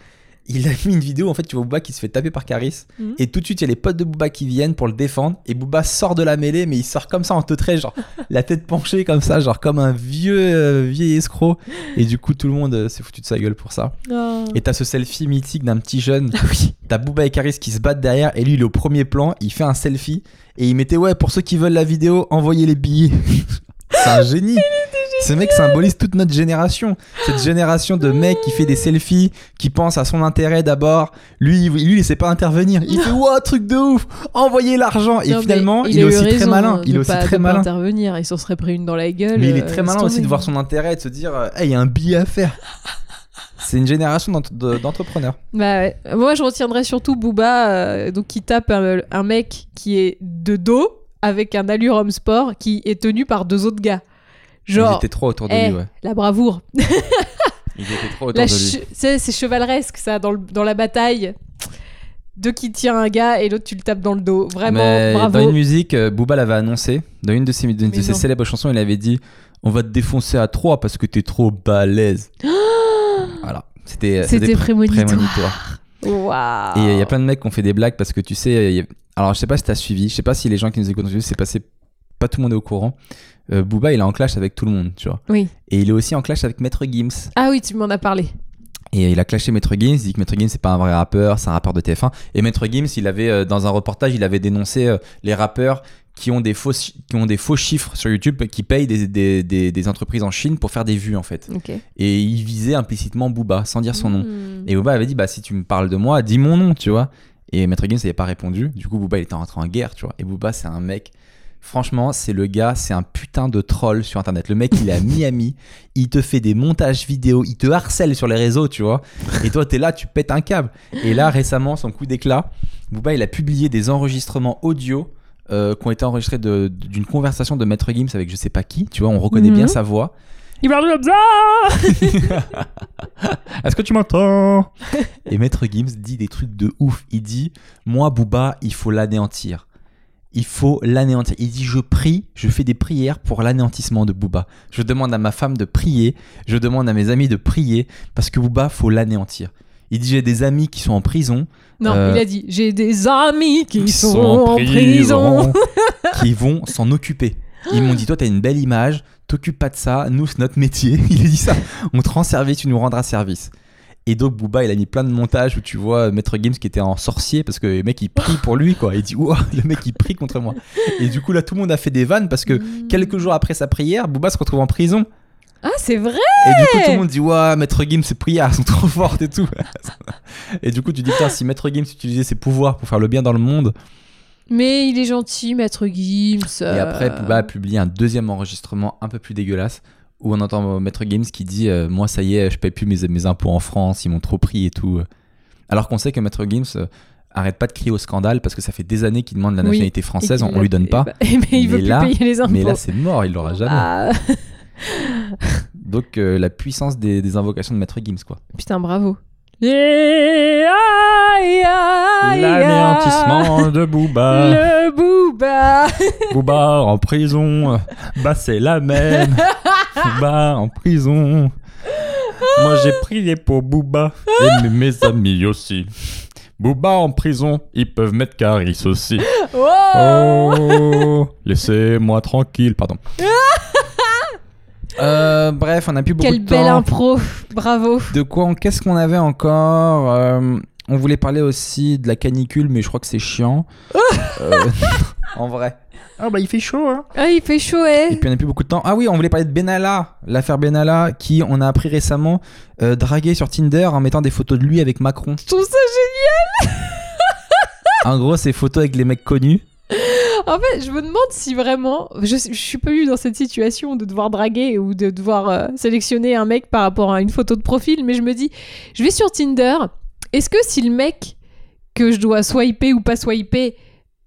Il a mis une vidéo, en fait, tu vois Booba qui se fait taper par Caris. Mhm. Et tout de suite, il y a les potes de Booba qui viennent pour le défendre. Et Booba sort de la mêlée, mais il sort comme ça en teutré, genre la tête penchée comme ça, genre comme un vieux, euh, vieil escroc. Et du coup, tout le monde euh, s'est foutu de sa gueule pour ça. Oh. Et t'as ce selfie mythique d'un petit jeune. Oui. T'as Booba et Caris qui se battent derrière. Et lui, il est au premier plan. Il fait un selfie. Et il mettait, ouais, pour ceux qui veulent la vidéo, envoyez les billets. C'est un génie. Ce mec symbolise toute notre génération. Cette génération de mecs qui fait des selfies, qui pense à son intérêt d'abord. Lui, il- lui, il sait pas intervenir. Il fait, ouah, truc de ouf, envoyez l'argent. Et Non, finalement, il, est aussi très malin. de Il est aussi pas- très de pas malin. intervenir, il s'en serait pris une dans la gueule. Mais il est euh, très malin aussi de voir son intérêt et de se dire, euh, Hey, il y a un billet à faire. C'est une génération d'ent- de- d'entrepreneurs. Bah ouais. Moi, je retiendrai surtout Booba, euh, donc qui tape un, un mec qui est de dos avec un allure homme sport qui est tenu par deux autres gars. Genre, était trop autour de eh, lui, ouais. la bravoure. Il était trop autour La de lui. c'est chevaleresque ça dans, le- dans la bataille. Deux qui tient un gars et l'autre tu le tapes dans le dos. Vraiment, Mais bravo. Dans une musique, euh, Booba l'avait annoncé. Dans une de ses, de célèbres chansons, il avait dit On va te défoncer à trois parce que t'es trop balèze. voilà. C'était C'était prémonitoire. prémonitoire. Waouh. Et il y a plein de mecs qui ont fait des blagues parce que tu sais. Alors, je sais pas si t'as suivi. Je sais pas si les gens qui nous écoutent ont suivi. C'est passé. Pas tout le monde est au courant. Euh, Booba, il est en clash avec tout le monde, tu vois. Oui. Et il est aussi en clash avec Maître Gims. Ah oui, tu m'en as parlé. Et il a clashé Maître Gims, il dit que Maître Gims c'est pas un vrai rappeur, c'est un rappeur de TF1. Et Maître Gims, il avait euh, dans un reportage, il avait dénoncé euh, les rappeurs qui ont des faux qui ont des faux chiffres sur YouTube, qui payent des, des, des, des entreprises en Chine pour faire des vues en fait. Et il visait implicitement Booba sans dire son nom. Hmm. Et Booba avait dit bah si tu me parles de moi, dis mon nom, tu vois. Et Maître Gims n'avait pas répondu. Du coup Booba il était rentré en guerre, tu vois. Et Booba c'est un mec. Franchement, c'est le gars, c'est un putain de troll sur internet. Le mec, il est à Miami, il te fait des montages vidéo, il te harcèle sur les réseaux, tu vois. Et toi, t'es là, tu pètes un câble. Et là, récemment, son coup d'éclat, Booba, il a publié des enregistrements audio euh, qui ont été enregistrés d'une conversation de Maître Gims avec je sais pas qui. Tu vois, on reconnaît Mhm. bien sa voix. Il parle comme ça Est-ce que tu m'entends? Et Maître Gims dit des trucs de ouf. Il dit Moi, Booba, il faut l'anéantir. Il faut l'anéantir. Il dit Je prie, je fais des prières pour l'anéantissement de Booba. Je demande à ma femme de prier. Je demande à mes amis de prier parce que Booba, faut l'anéantir. Il dit J'ai des amis qui sont en prison. Non, Euh, il a dit J'ai des amis qui, qui sont, en prison. qui vont s'en occuper. Ils m'ont dit Toi, t'as une belle image. T'occupes pas de ça. Nous, c'est notre métier. Il a dit ça. On te rend service, tu nous rendras service. Et donc Booba, il a mis plein de montages où tu vois Maître Games qui était en sorcier parce que le mec il prie pour lui quoi. Il dit ouah le mec il prie contre moi. Et du coup là tout le monde a fait des vannes parce que Mm. quelques jours après sa prière, Booba se retrouve en prison. Ah, c'est vrai Et du coup tout le monde dit ouah Maître Games ses prières sont trop fortes et tout. et du coup tu dis putain si Maître Games utilisait ses pouvoirs pour faire le bien dans le monde. Mais il est gentil, Maître Gims. Et après Booba a publié un deuxième enregistrement un peu plus dégueulasse où on entend Maître Games qui dit euh, moi ça y est je paye plus mes, mes impôts en France ils m'ont trop pris et tout. Alors qu'on sait que Maître Games euh, arrête pas de crier au scandale parce que ça fait des années qu'il demande la Oui. nationalité française, on, on lui donne pas. bah, mais il veut Mais plus là- payer les impôts. Mais là c'est mort, il l'aura jamais. Ah, Donc euh, la puissance des, des invocations de Maître Gims quoi. putain, bravo. L'anéantissement de Booba. Le booba. Booba en prison. Bah, c'est la même. Booba en prison. Moi, j'ai prié pour Booba. Et mes- amis aussi. Booba en prison, ils peuvent mettre Caris aussi. Oh. Oh, laissez-moi tranquille, pardon. Euh, bref, on a plus beaucoup Quelle de belle temps. impro. Bravo. De quoi on- Qu'est-ce qu'on avait encore Euh, On voulait parler aussi de la canicule, mais je crois que c'est chiant. Euh, en vrai. Ah, bah, il fait chaud, hein. Ah, il fait chaud, Et eh. puis on n'a plus beaucoup de temps. Ah oui, on voulait parler de Benalla, l'affaire Benalla, qui on a appris récemment euh, dragué sur Tinder en mettant des photos de lui avec Macron. Je trouve ça En gros, c'est photos avec les mecs connus. En fait, je me demande si vraiment. Je, je suis pas eu dans cette situation de devoir draguer ou de devoir euh, sélectionner un mec par rapport à une photo de profil, mais je me dis, je vais sur Tinder. Est-ce que si le mec que je dois swiper ou pas swiper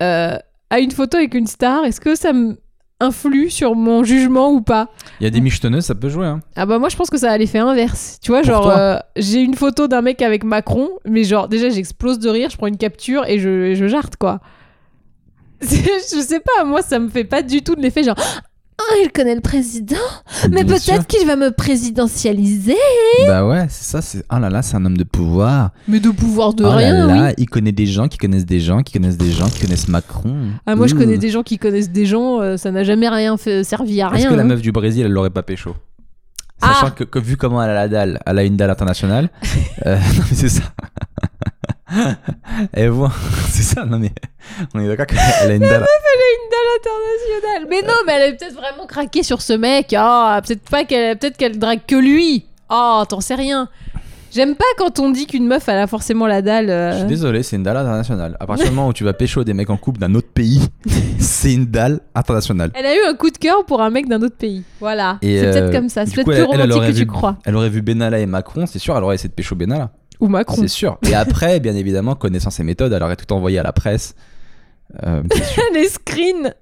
euh, a une photo avec une star, est-ce que ça me influe sur mon jugement ou pas? Il y a des michetonneuses, ça peut jouer. Hein. Ah bah moi je pense que ça a l'effet inverse. Tu vois, Pour genre euh, j'ai une photo d'un mec avec Macron, mais genre déjà j'explose de rire, je prends une capture et je, et je jarte quoi. Je sais pas, moi ça me fait pas du tout de l'effet genre ah il connaît le président, mais peut-être qu'il va me présidentialiser. Bah ouais, c'est ça. C'est ah là là, c'est un homme de pouvoir. Mais de pouvoir de oh rien, là là, oui. il connaît des gens qui connaissent des gens qui connaissent des gens qui connaissent Macron. Ah moi je connais des gens qui connaissent des gens, euh, ça n'a jamais rien fait, servi à Est-ce rien. que la hein. meuf du Brésil, elle l'aurait pas pécho? Ah. Sachant que, que vu comment elle a la dalle, elle a une dalle internationale. Euh, non mais c'est ça. Elle voit, c'est ça. Non mais on est d'accord qu'elle a une dalle. international. Mais non, mais elle a peut-être vraiment craqué sur ce mec. Ah, peut-être pas qu'elle, peut-être qu'elle drague que lui. Ah, t'en sais rien. J'aime pas quand on dit qu'une meuf elle a forcément la dalle. euh. Je suis désolé, c'est une dalle internationale. À partir du moment où tu vas pécho des mecs en couple d'un autre pays, c'est une dalle internationale. Elle a eu un coup de cœur pour un mec d'un autre pays. Voilà. Et, C'est euh, peut-être comme ça. C'est du peut-être coup, plus elle- elle romantique aurait que tu crois. Elle aurait vu Benalla et Macron, c'est sûr, elle aurait essayé de pécho Benalla. Ou Macron. C'est sûr. Et après, bien évidemment, connaissant ses méthodes, elle aurait tout envoyé à la presse. Euh. Les screens.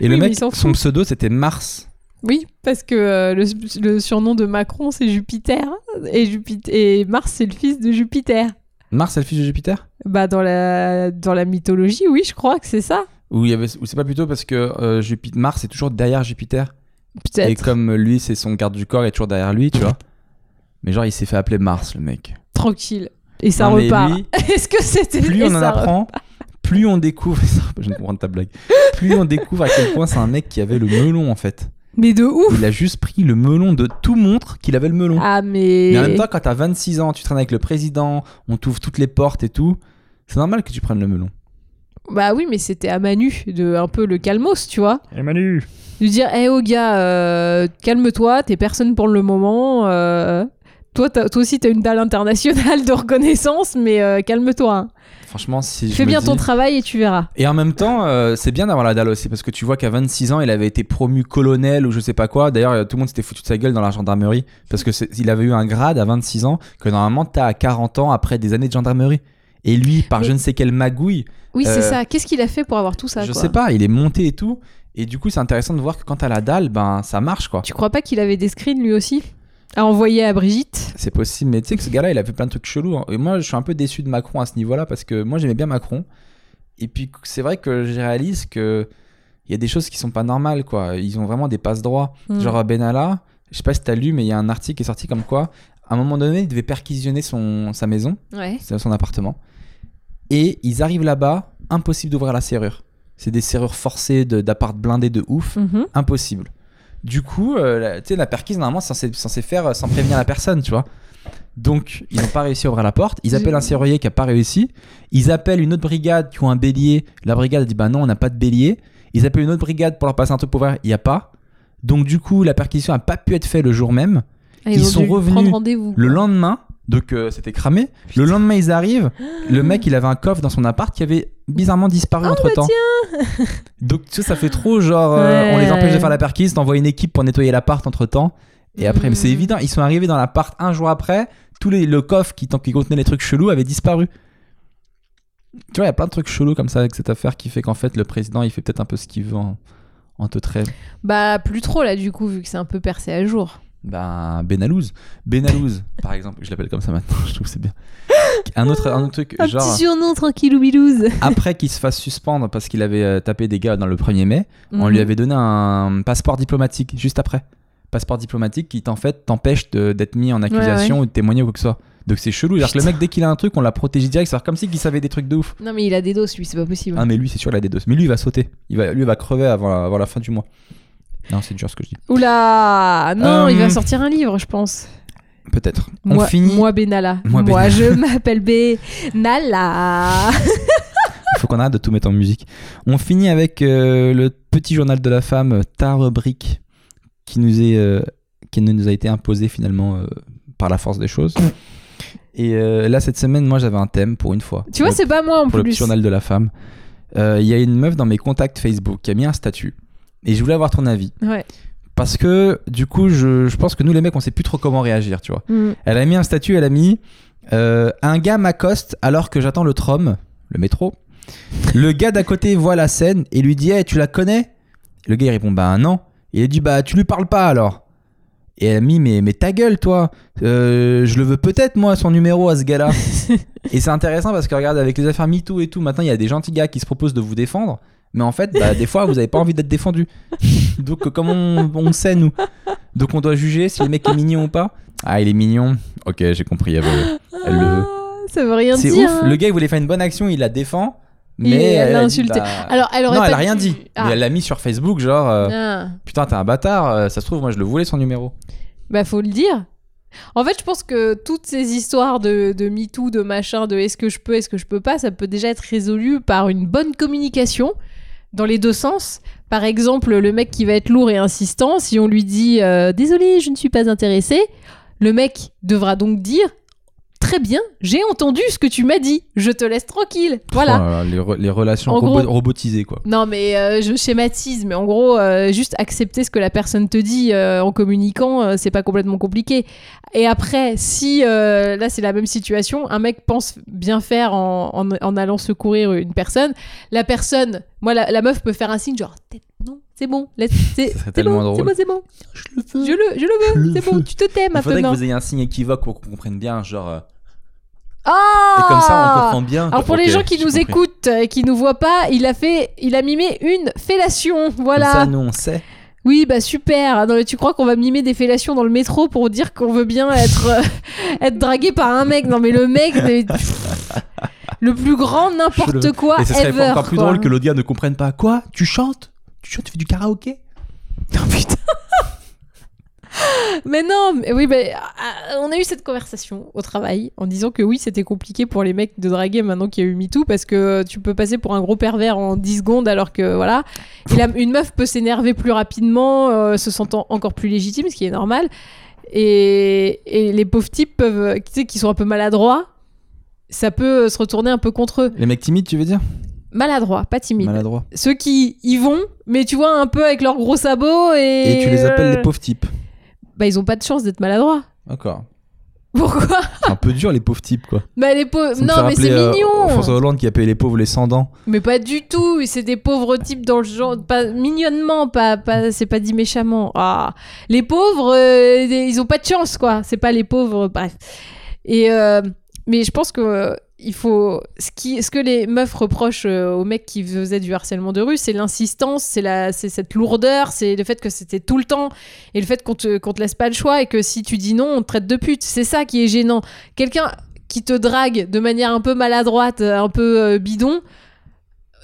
Et le Oui, mec, son pseudo, c'était Mars. Oui, parce que euh, le, le surnom de Macron c'est Jupiter et, Jupiter et Mars c'est le fils de Jupiter. Mars, c'est le fils de Jupiter? Bah dans la dans la mythologie, oui, je crois que c'est ça. Ou, il y avait... ou c'est pas plutôt parce que euh, Jupi- Mars est toujours derrière Jupiter? Et Peut-être. comme lui, c'est son garde du corps, il est toujours derrière lui, tu vois. Mais genre, il s'est fait appeler Mars, le mec. Tranquille. Et ça Non, repart. Est-ce que c'était plus on en apprend, plus on découvre. Je viens de comprendre ta blague. Plus on découvre à quel point c'est un mec qui avait le melon, en fait. Mais de ouf Il a juste pris le melon de tout montre qu'il avait le melon. Ah mais... Mais en même temps, quand t'as 26 ans, tu traînes avec le président, on t'ouvre toutes les portes et tout, c'est normal que tu prennes le melon. Bah oui, mais c'était à Manu, de un peu le calmos, tu vois. Et Manu Lui dire, hé oh gars, euh, calme-toi, t'es personne pour le moment. euh, toi, toi aussi, t'as une dalle internationale de reconnaissance, mais euh, calme-toi. hein. Franchement, si Fais bien dis- ton travail et tu verras. Et en même temps, euh, c'est bien d'avoir la dalle aussi parce que tu vois qu'à 26 ans, il avait été promu colonel ou je sais pas quoi. D'ailleurs, euh, tout le monde s'était foutu de sa gueule dans la gendarmerie parce que il avait eu un grade à 26 ans que normalement t'as à 40 ans après des années de gendarmerie. Et lui, par je ne sais quelle magouille, Oui, c'est ça. Qu'est-ce qu'il a fait pour avoir tout ça je quoi sais pas, il est monté et tout. Et du coup, c'est intéressant de voir que quand t'as la dalle, ben ça marche quoi. Tu crois pas qu'il avait des screens lui aussi? À envoyer à Brigitte C'est possible, mais tu sais que ce gars-là, il a fait plein de trucs chelous. hein. Et moi, je suis un peu déçu de Macron à ce niveau-là parce que moi, j'aimais bien Macron. Et puis, c'est vrai que je réalise que il y a des choses qui sont pas normales, quoi. Ils ont vraiment des passes droits. Hmm. Genre Benalla, je sais pas si t'as lu, mais il y a un article qui est sorti comme quoi, à un moment donné, il devait perquisitionner son, sa maison, Ouais. son appartement. Et ils arrivent là-bas, impossible d'ouvrir la serrure. C'est des serrures forcées de- d'appart blindés de ouf Mhm. impossible. Du coup, euh, la- tu sais, la perquise, normalement, c'est censé, censé faire euh, sans prévenir la personne, tu vois. Donc, ils n'ont pas réussi à ouvrir la porte. Ils appellent un serrurier qui n'a pas réussi. Ils appellent une autre brigade qui ont un bélier. La brigade dit Bah non, on n'a pas de bélier. Ils appellent une autre brigade pour leur passer un truc pour ouvrir. Il n'y a pas. Donc, du coup, la perquisition n'a pas pu être faite le jour même. Ah, Ils ont sont revenus. Le lendemain, donc euh, c'était cramé. Le lendemain, ils arrivent. Le mec, il avait un coffre dans son appart qui avait bizarrement disparu entre temps. donc, tu sais, ça fait trop genre, euh, Ouais, on les empêche de faire la perquise, t'envoies une équipe pour nettoyer l'appart entre temps. Et après, mais c'est évident, ils sont arrivés dans l'appart un jour après. Tous les, le coffre qui, qui contenait les trucs chelous avait disparu. Tu vois, il y a plein de trucs chelous comme ça avec cette affaire qui fait qu'en fait, le président, il fait peut-être un peu ce qu'il veut en, en te trait. Bah, plus trop là, du coup, vu que c'est un peu percé à jour. Ben, Benalouz. Benalouz, par exemple. Je l'appelle comme ça maintenant, je trouve que c'est bien. Un autre, un autre truc, Un genre, petit surnom tranquillou bilouse. après qu'il se fasse suspendre parce qu'il avait euh, tapé des gars dans le 1er mai, Mhm. on lui avait donné un passeport diplomatique juste après. Passeport diplomatique qui, en fait, t'empêche de- d'être mis en accusation ou de témoigner ou quoi que ce soit. Donc c'est chelou. Alors que le mec, dès qu'il a un truc, on l'a protégé direct. C'est comme si qu'il savait des trucs de ouf. Non, mais il a des doses, lui, c'est pas possible. Ah, mais lui, c'est sûr, il a des doses. Mais lui, il va sauter. Il va, lui, il va crever avant la, avant la fin du mois. Non, c'est dur ce que je dis. Oula Non, Euh, il va sortir un livre, je pense. Peut-être. On Moi, finit. moi Benalla. Moi, Moi, Benalla. je m'appelle Benalla. Il faut qu'on arrête de tout mettre en musique. On finit avec euh, le petit journal de la femme, ta rubrique, qui nous, est, euh, qui nous a été imposée finalement euh, par la force des choses. Et euh, là, cette semaine, moi, j'avais un thème pour une fois. tu vois, c'est pas moi en pour le plus. petit journal de la femme. Euh, Il y a une meuf dans mes contacts Facebook qui a mis un statut. Et je voulais avoir ton avis. Ouais. Parce que, du coup, je, je pense que nous, les mecs, on sait plus trop comment réagir, tu vois. Mm. Elle a mis un statut, elle a mis euh, Un gars m'accoste alors que j'attends le tram, le métro. Le gars d'à côté voit la scène et lui dit Hey, tu la connais? Le gars il répond Bah non. Il dit Bah tu lui parles pas alors. Et elle a mis Mais, mais ta gueule toi Euh, Je le veux peut-être moi son numéro à ce gars-là. et c'est intéressant parce que regarde, avec les affaires MeToo et tout, maintenant il y a des gentils gars qui se proposent de vous défendre. Mais en fait, bah, des fois, vous avez pas envie d'être défendu. Donc, euh, comment on, on sait, nous Donc, on doit juger si le mec est mignon ou pas Ah, il est mignon. Ok, j'ai compris. Elle, veut- elle le veut. Ah, Ça veut rien C'est dire. ouf. hein. Le gars, il voulait faire une bonne action, il la défend. Mais elle l'a insulté. bah, Alors, elle aurait non, pas elle a rien dit. Ah. Mais elle l'a mis sur Facebook, genre, euh, Ah. putain, t'es un bâtard. euh, Ça se trouve, moi, je le voulais son numéro. Bah, faut le dire. En fait, je pense que toutes ces histoires de, de MeToo, de machin, de est-ce que je peux, est-ce que je peux pas, ça peut déjà être résolu par une bonne communication dans les deux sens. Par exemple, le mec qui va être lourd et insistant, si on lui dit euh, désolé, je ne suis pas intéressé, le mec devra donc dire très bien, j'ai entendu ce que tu m'as dit, je te laisse tranquille. Voilà. Là là, les, re- les relations gros- robotisées, quoi. Non, mais euh, je schématise, mais en gros, euh, juste accepter ce que la personne te dit euh, en communiquant, euh, c'est pas complètement compliqué. Et après, si euh, là c'est la même situation, un mec pense bien faire en, en, en allant secourir une personne, la personne, moi la, la meuf peut faire un signe genre T'es- c'est bon, c'est bon, c'est bon, c'est bon, Je le veux. je le, je le Je veux, c'est bon, tu te tais Il faudrait que maintenant. vous ayez un signe équivoque pour qu'on comprenne bien, genre. euh, Ah Et comme ça, on comprend bien. Alors pour les gens qui nous compris. écoutent et qui nous voient pas, il a fait, il a mimé une fellation, voilà. Comme ça, nous, on sait. Oui, bah super. Non, mais tu crois qu'on va mimer des fellations dans le métro pour dire qu'on veut bien être, euh, être dragué par un mec? Non, mais le mec, mais- le plus grand n'importe quoi Et ce serait ever. encore plus quoi. drôle que l'autre gars ne comprenne pas. Quoi? Tu chantes? Tu tu fais du karaoké Oh, putain. mais non, mais oui, mais, ah, on a eu cette conversation au travail en disant que oui, c'était compliqué pour les mecs de draguer maintenant qu'il y a eu MeToo parce que tu peux passer pour un gros pervers en 10 secondes alors que voilà. Et la- une meuf peut s'énerver plus rapidement, euh, se sentant encore plus légitime, ce qui est normal. Et, et les pauvres types peuvent, tu sais, qui sont un peu maladroits, ça peut se retourner un peu contre eux. Les mecs timides, tu veux dire? Maladroits, pas timides. Maladroit. Ceux qui y vont, mais tu vois, un peu avec leurs gros sabots et. Et tu les appelles euh, les pauvres types. Bah, ils ont pas de chance d'être maladroits. D'accord. Pourquoi? C'est un peu dur, les pauvres types, quoi. Bah les pauvres. Ça Non mais c'est euh, mignon. François Hollande qui appelait les pauvres les sans dents. Mais pas du tout. C'est des pauvres types dans le genre, pas mignonnement, pas, pas c'est pas dit méchamment. Ah, les pauvres, euh, ils ont pas de chance quoi. C'est pas les pauvres, bref. Et euh, mais je pense que euh, il faut ce qui, ce que les meufs reprochent euh, aux mecs qui faisaient du harcèlement de rue, c'est l'insistance, c'est la, c'est cette lourdeur, c'est le fait que c'était tout le temps et le fait qu'on te, qu'on te laisse pas le choix et que si tu dis non, on te traite de pute. C'est ça qui est gênant. Quelqu'un qui te drague de manière un peu maladroite, un peu euh, bidon,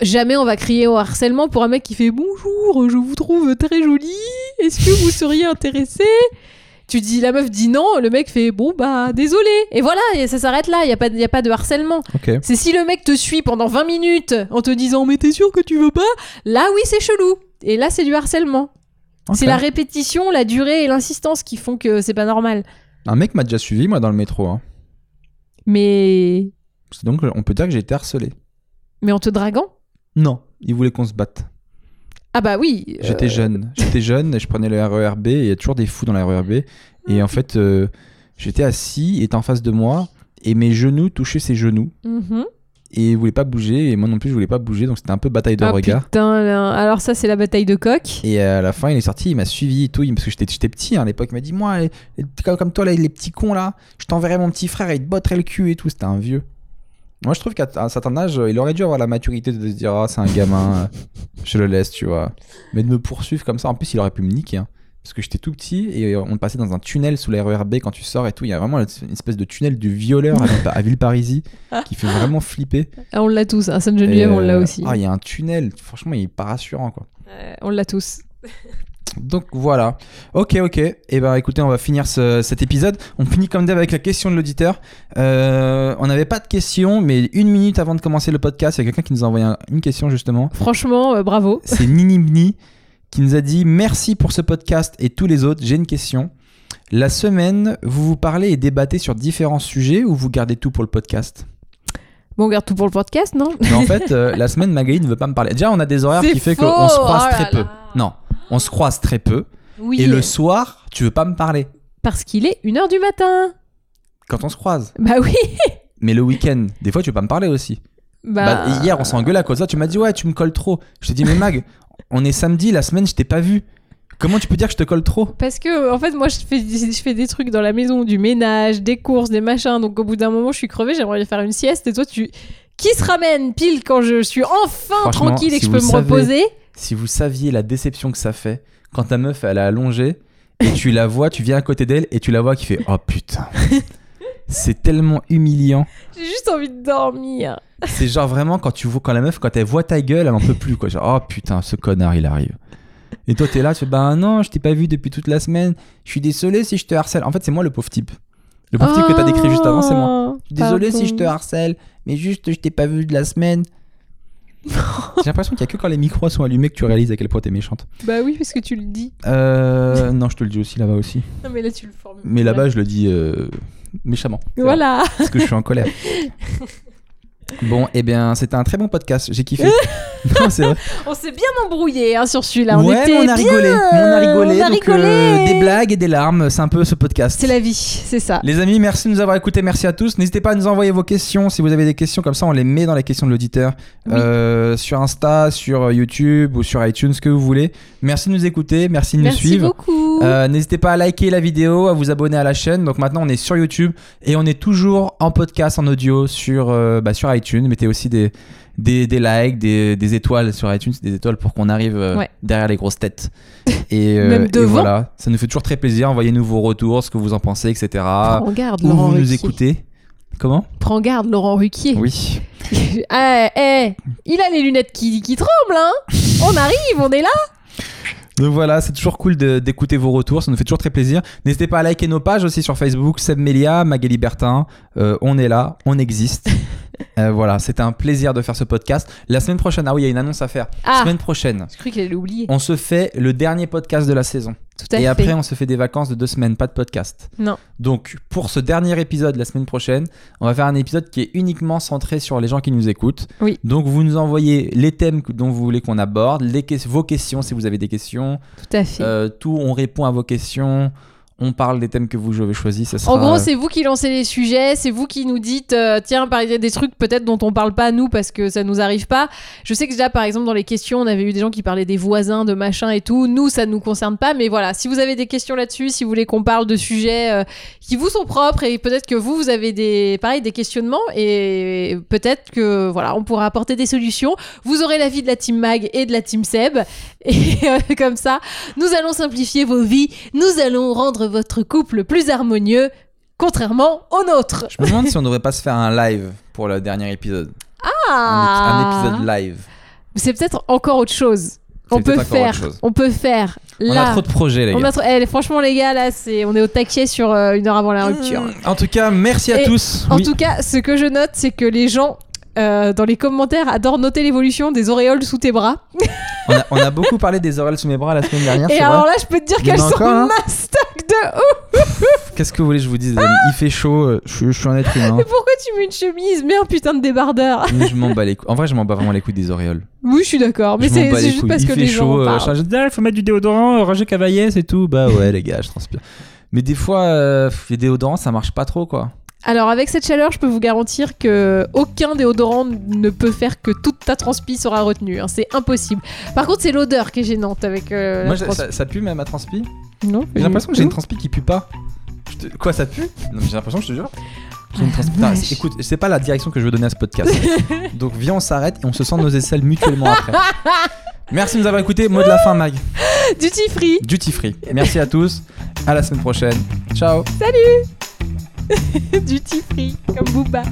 jamais on va crier au harcèlement pour un mec qui fait bonjour, je vous trouve très jolie, est-ce que vous seriez intéressé Tu dis, la meuf dit non, le mec fait bon bah désolé. Et voilà, et ça s'arrête là, il n'y a, pas de- y a pas de harcèlement. C'est si le mec te suit pendant 20 minutes en te disant mais t'es sûr que tu veux pas? Là oui c'est chelou. Et là c'est du harcèlement. C'est la répétition, la durée et l'insistance qui font que c'est pas normal. Un mec m'a déjà suivi, moi, dans le métro. hein. Mais C'est Donc, on peut dire que j'ai été harcelé. mais en te draguant? Non, il voulait qu'on se batte. Ah bah oui. euh, J'étais jeune. J'étais jeune et je prenais le RERB et il y a toujours des fous dans le RERB. Et en fait, euh, j'étais assis, il était en face de moi et mes genoux touchaient ses genoux. mhm. Et il voulait pas bouger et moi non plus je voulais pas bouger donc c'était un peu bataille de Ah, regard. putain, là. alors ça c'est la bataille de coq. Et à la fin il est sorti, il m'a suivi et tout, parce que j'étais petit hein, à l'époque, il m'a dit moi les- les- comme, comme toi là, les petits cons là, je t'enverrai mon petit frère et il te botterait le cul et tout, c'était un vieux. Moi je trouve qu'à un certain âge, il aurait dû avoir la maturité de se dire ah c'est un gamin, euh, je le laisse tu vois. Mais de me poursuivre comme ça, en plus il aurait pu me niquer. hein. Parce que j'étais tout petit et on passait dans un tunnel sous la RERB quand tu sors et tout. Il y a vraiment une espèce de tunnel du violeur à, Ville- à Villeparisis qui fait vraiment flipper. Ah, on l'a tous, à Sainte-Geneviève on l'a euh, aussi. Ah, il y a un tunnel, franchement, il est pas rassurant quoi. Euh, on l'a tous. Donc voilà. Ok, ok. Et ben écoutez, on va finir ce- cet épisode. On finit comme d'hab avec la question de l'auditeur. Euh, on n'avait pas de questions, mais une minute avant de commencer le podcast, il y a quelqu'un qui nous a envoyé un- une question justement. Franchement, euh, bravo. C'est Ninimni qui nous a dit Merci pour ce podcast et tous les autres. J'ai une question. La semaine, vous vous parlez et débattez sur différents sujets ou vous gardez tout pour le podcast? Bon, on garde tout pour le podcast, non Mais en fait, euh, la semaine, Magali ne veut pas me parler. Déjà, on a des horaires C'est qui fait faux qu'on se croise Oh là très peu. là. Non, on se croise très peu. Oui. Et le soir, tu veux pas me parler Parce qu'il est 1h du matin. quand on se croise. Bah oui. Mais le week-end, des fois, tu veux pas me parler aussi. Bah, Bah, hier, on s'est engueulé à cause de ça. Tu m'as dit, ouais, tu me colles trop. Je t'ai dit, mais Mag, on est samedi, la semaine, je t'ai pas vu. Comment tu peux dire que je te colle trop? Parce que, en fait, moi, je fais, je fais des trucs dans la maison, du ménage, des courses, des machins. Donc, au bout d'un moment, je suis crevée, j'aimerais bien faire une sieste. Et toi, tu. Qui se ramène pile quand je suis enfin tranquille et que si je peux me savez- reposer? Si vous saviez la déception que ça fait quand ta meuf, elle est allongée et tu la vois, tu viens à côté d'elle et tu la vois qui fait, oh putain. C'est tellement humiliant. J'ai juste envie de dormir. C'est genre vraiment quand tu vois quand la meuf quand elle voit ta gueule, elle en peut plus quoi. Genre oh putain, ce connard il arrive. Et toi t'es là, tu fais bah non, je t'ai pas vu depuis toute la semaine. Je suis désolé si je te harcèle. En fait, c'est moi le pauvre type. Le pauvre type que t'as décrit juste avant, c'est moi. Oh, Je suis désolé si je te harcèle, mais juste je t'ai pas vu de la semaine. J'ai l'impression qu'il y a que quand les micros sont allumés que tu réalises à quel point t'es méchante. Bah oui, parce que tu le dis. Euh, non, je te le dis aussi là-bas aussi. Non, mais là, tu le formes. Mais là-bas, je le dis euh, méchamment. Vrai. Voilà. Parce que je suis en colère. Bon, eh bien, c'était un très bon podcast. J'ai kiffé. non, c'est vrai. On s'est bien embrouillé hein, sur celui-là. On ouais, était on a bien. rigolé. Mais on a rigolé. On a donc, rigolé. euh, des blagues et des larmes, c'est un peu ce podcast. C'est la vie, c'est ça. Les amis, merci de nous avoir écoutés. Merci à tous. N'hésitez pas à nous envoyer vos questions. Si vous avez des questions comme ça, on les met dans les questions de l'auditeur. Oui. Euh, sur Insta, sur YouTube ou sur iTunes, ce que vous voulez. Merci de nous écouter. Merci de nous Merci suivre. beaucoup. Euh, N'hésitez pas à liker la vidéo, à vous abonner à la chaîne. Donc maintenant, on est sur YouTube et on est toujours en podcast, en audio sur, euh, bah, sur iTunes. Mettez aussi des, des, des likes, des, des étoiles sur iTunes, des étoiles pour qu'on arrive euh, Ouais. derrière les grosses têtes. Et, euh, Même et devant. voilà, ça nous fait toujours très plaisir. Envoyez-nous vos retours, ce que vous en pensez, etc. Prends garde, Où Laurent vous nous écoutez. Comment Prends garde, Laurent Ruquier. Oui. Ah, eh, il a les lunettes qui, qui tremblent, hein On arrive, on est là Donc voilà, c'est toujours cool d'écouter vos retours, ça nous fait toujours très plaisir. N'hésitez pas à liker nos pages aussi sur Facebook, Seb Melia, Magali Bertin. Euh, on est là, on existe. Euh, voilà, c'était un plaisir de faire ce podcast. La semaine prochaine, ah oui, il y a une annonce à faire. Ah, Semaine prochaine, je crois qu'il allait oublier. on se fait le dernier podcast de la saison. Tout à Et fait. après, on se fait des vacances de deux semaines, pas de podcast. Non. Donc, pour ce dernier épisode la semaine prochaine, on va faire un épisode qui est uniquement centré sur les gens qui nous écoutent. Oui. Donc, vous nous envoyez les thèmes dont vous voulez qu'on aborde, les que- vos questions si vous avez des questions. Tout à fait. Euh, tout, on répond à vos questions. On parle des thèmes que vous avez choisis. Ça sera... En gros, c'est vous qui lancez les sujets, c'est vous qui nous dites, euh, tiens, par exemple, des trucs peut-être dont on parle pas nous parce que ça nous arrive pas. Je sais que déjà, par exemple, dans les questions, on avait eu des gens qui parlaient des voisins, de machin et tout. Nous, ça nous concerne pas, mais voilà, si vous avez des questions là-dessus, si vous voulez qu'on parle de sujets euh, qui vous sont propres et peut-être que vous, vous avez des, pareil, des questionnements et peut-être que voilà, on pourra apporter des solutions. Vous aurez l'avis de la team Mag et de la team Seb et euh, comme ça, nous allons simplifier vos vies, nous allons rendre votre couple plus harmonieux, contrairement au nôtre. Je me demande si on devrait pas se faire un live pour le dernier épisode. Un, Ah, un épisode live. C'est peut-être encore autre chose. On peut peut-être encore faire, autre chose. on peut faire. On Là, a trop de projets, les on gars. a trop- eh, franchement les gars, là, c'est, on est au taquet sur euh, une heure avant la rupture. Mmh. En tout cas, merci à Et tous. En Oui. tout cas, ce que je note, c'est que les gens euh, dans les commentaires adorent noter l'évolution des auréoles sous tes bras. on, a, on a beaucoup parlé des oreilles sous mes bras la semaine dernière. Et alors vrai. là, je peux te dire Il qu'elles sont hein mastoc de ouf. Qu'est-ce que vous voulez que je vous dise, amis Il fait chaud, euh, je, suis- je suis un être humain. Mais pourquoi tu mets une chemise? Mets un putain de débardeur. Mais je m'en bats les couilles. En vrai, je m'en bats vraiment les couilles des auréoles. Oui, je suis d'accord, mais c'est juste couilles. parce Il que fait les chaud, gens euh, Ah, il faut mettre du déodorant, Roger Cavaillé, c'est tout. Bah ouais, les gars, je transpire. Mais des fois, euh, les déodorants, ça marche pas trop, quoi. Alors avec cette chaleur, je peux vous garantir que aucun déodorant ne peut faire que toute ta transpi sera retenue. hein. C'est impossible. Par contre, c'est l'odeur qui est gênante avec euh, Moi, transpi. ça, ça pue même ma transpi. Non, J'ai l'impression que j'ai une transpi qui pue pas. Je te- Quoi, ça pue Non, mais j'ai l'impression, je te jure. J'ai une transpi- Putain, vache. c'est- écoute, c'est pas la direction que je veux donner à ce podcast. Donc viens, on s'arrête et on se sent nos aisselles mutuellement après. Merci de nous avoir écoutés. Mot de la fin, Mag. Duty free. Duty free. Merci à tous. À la semaine prochaine. Ciao. Duty free, comme Booba.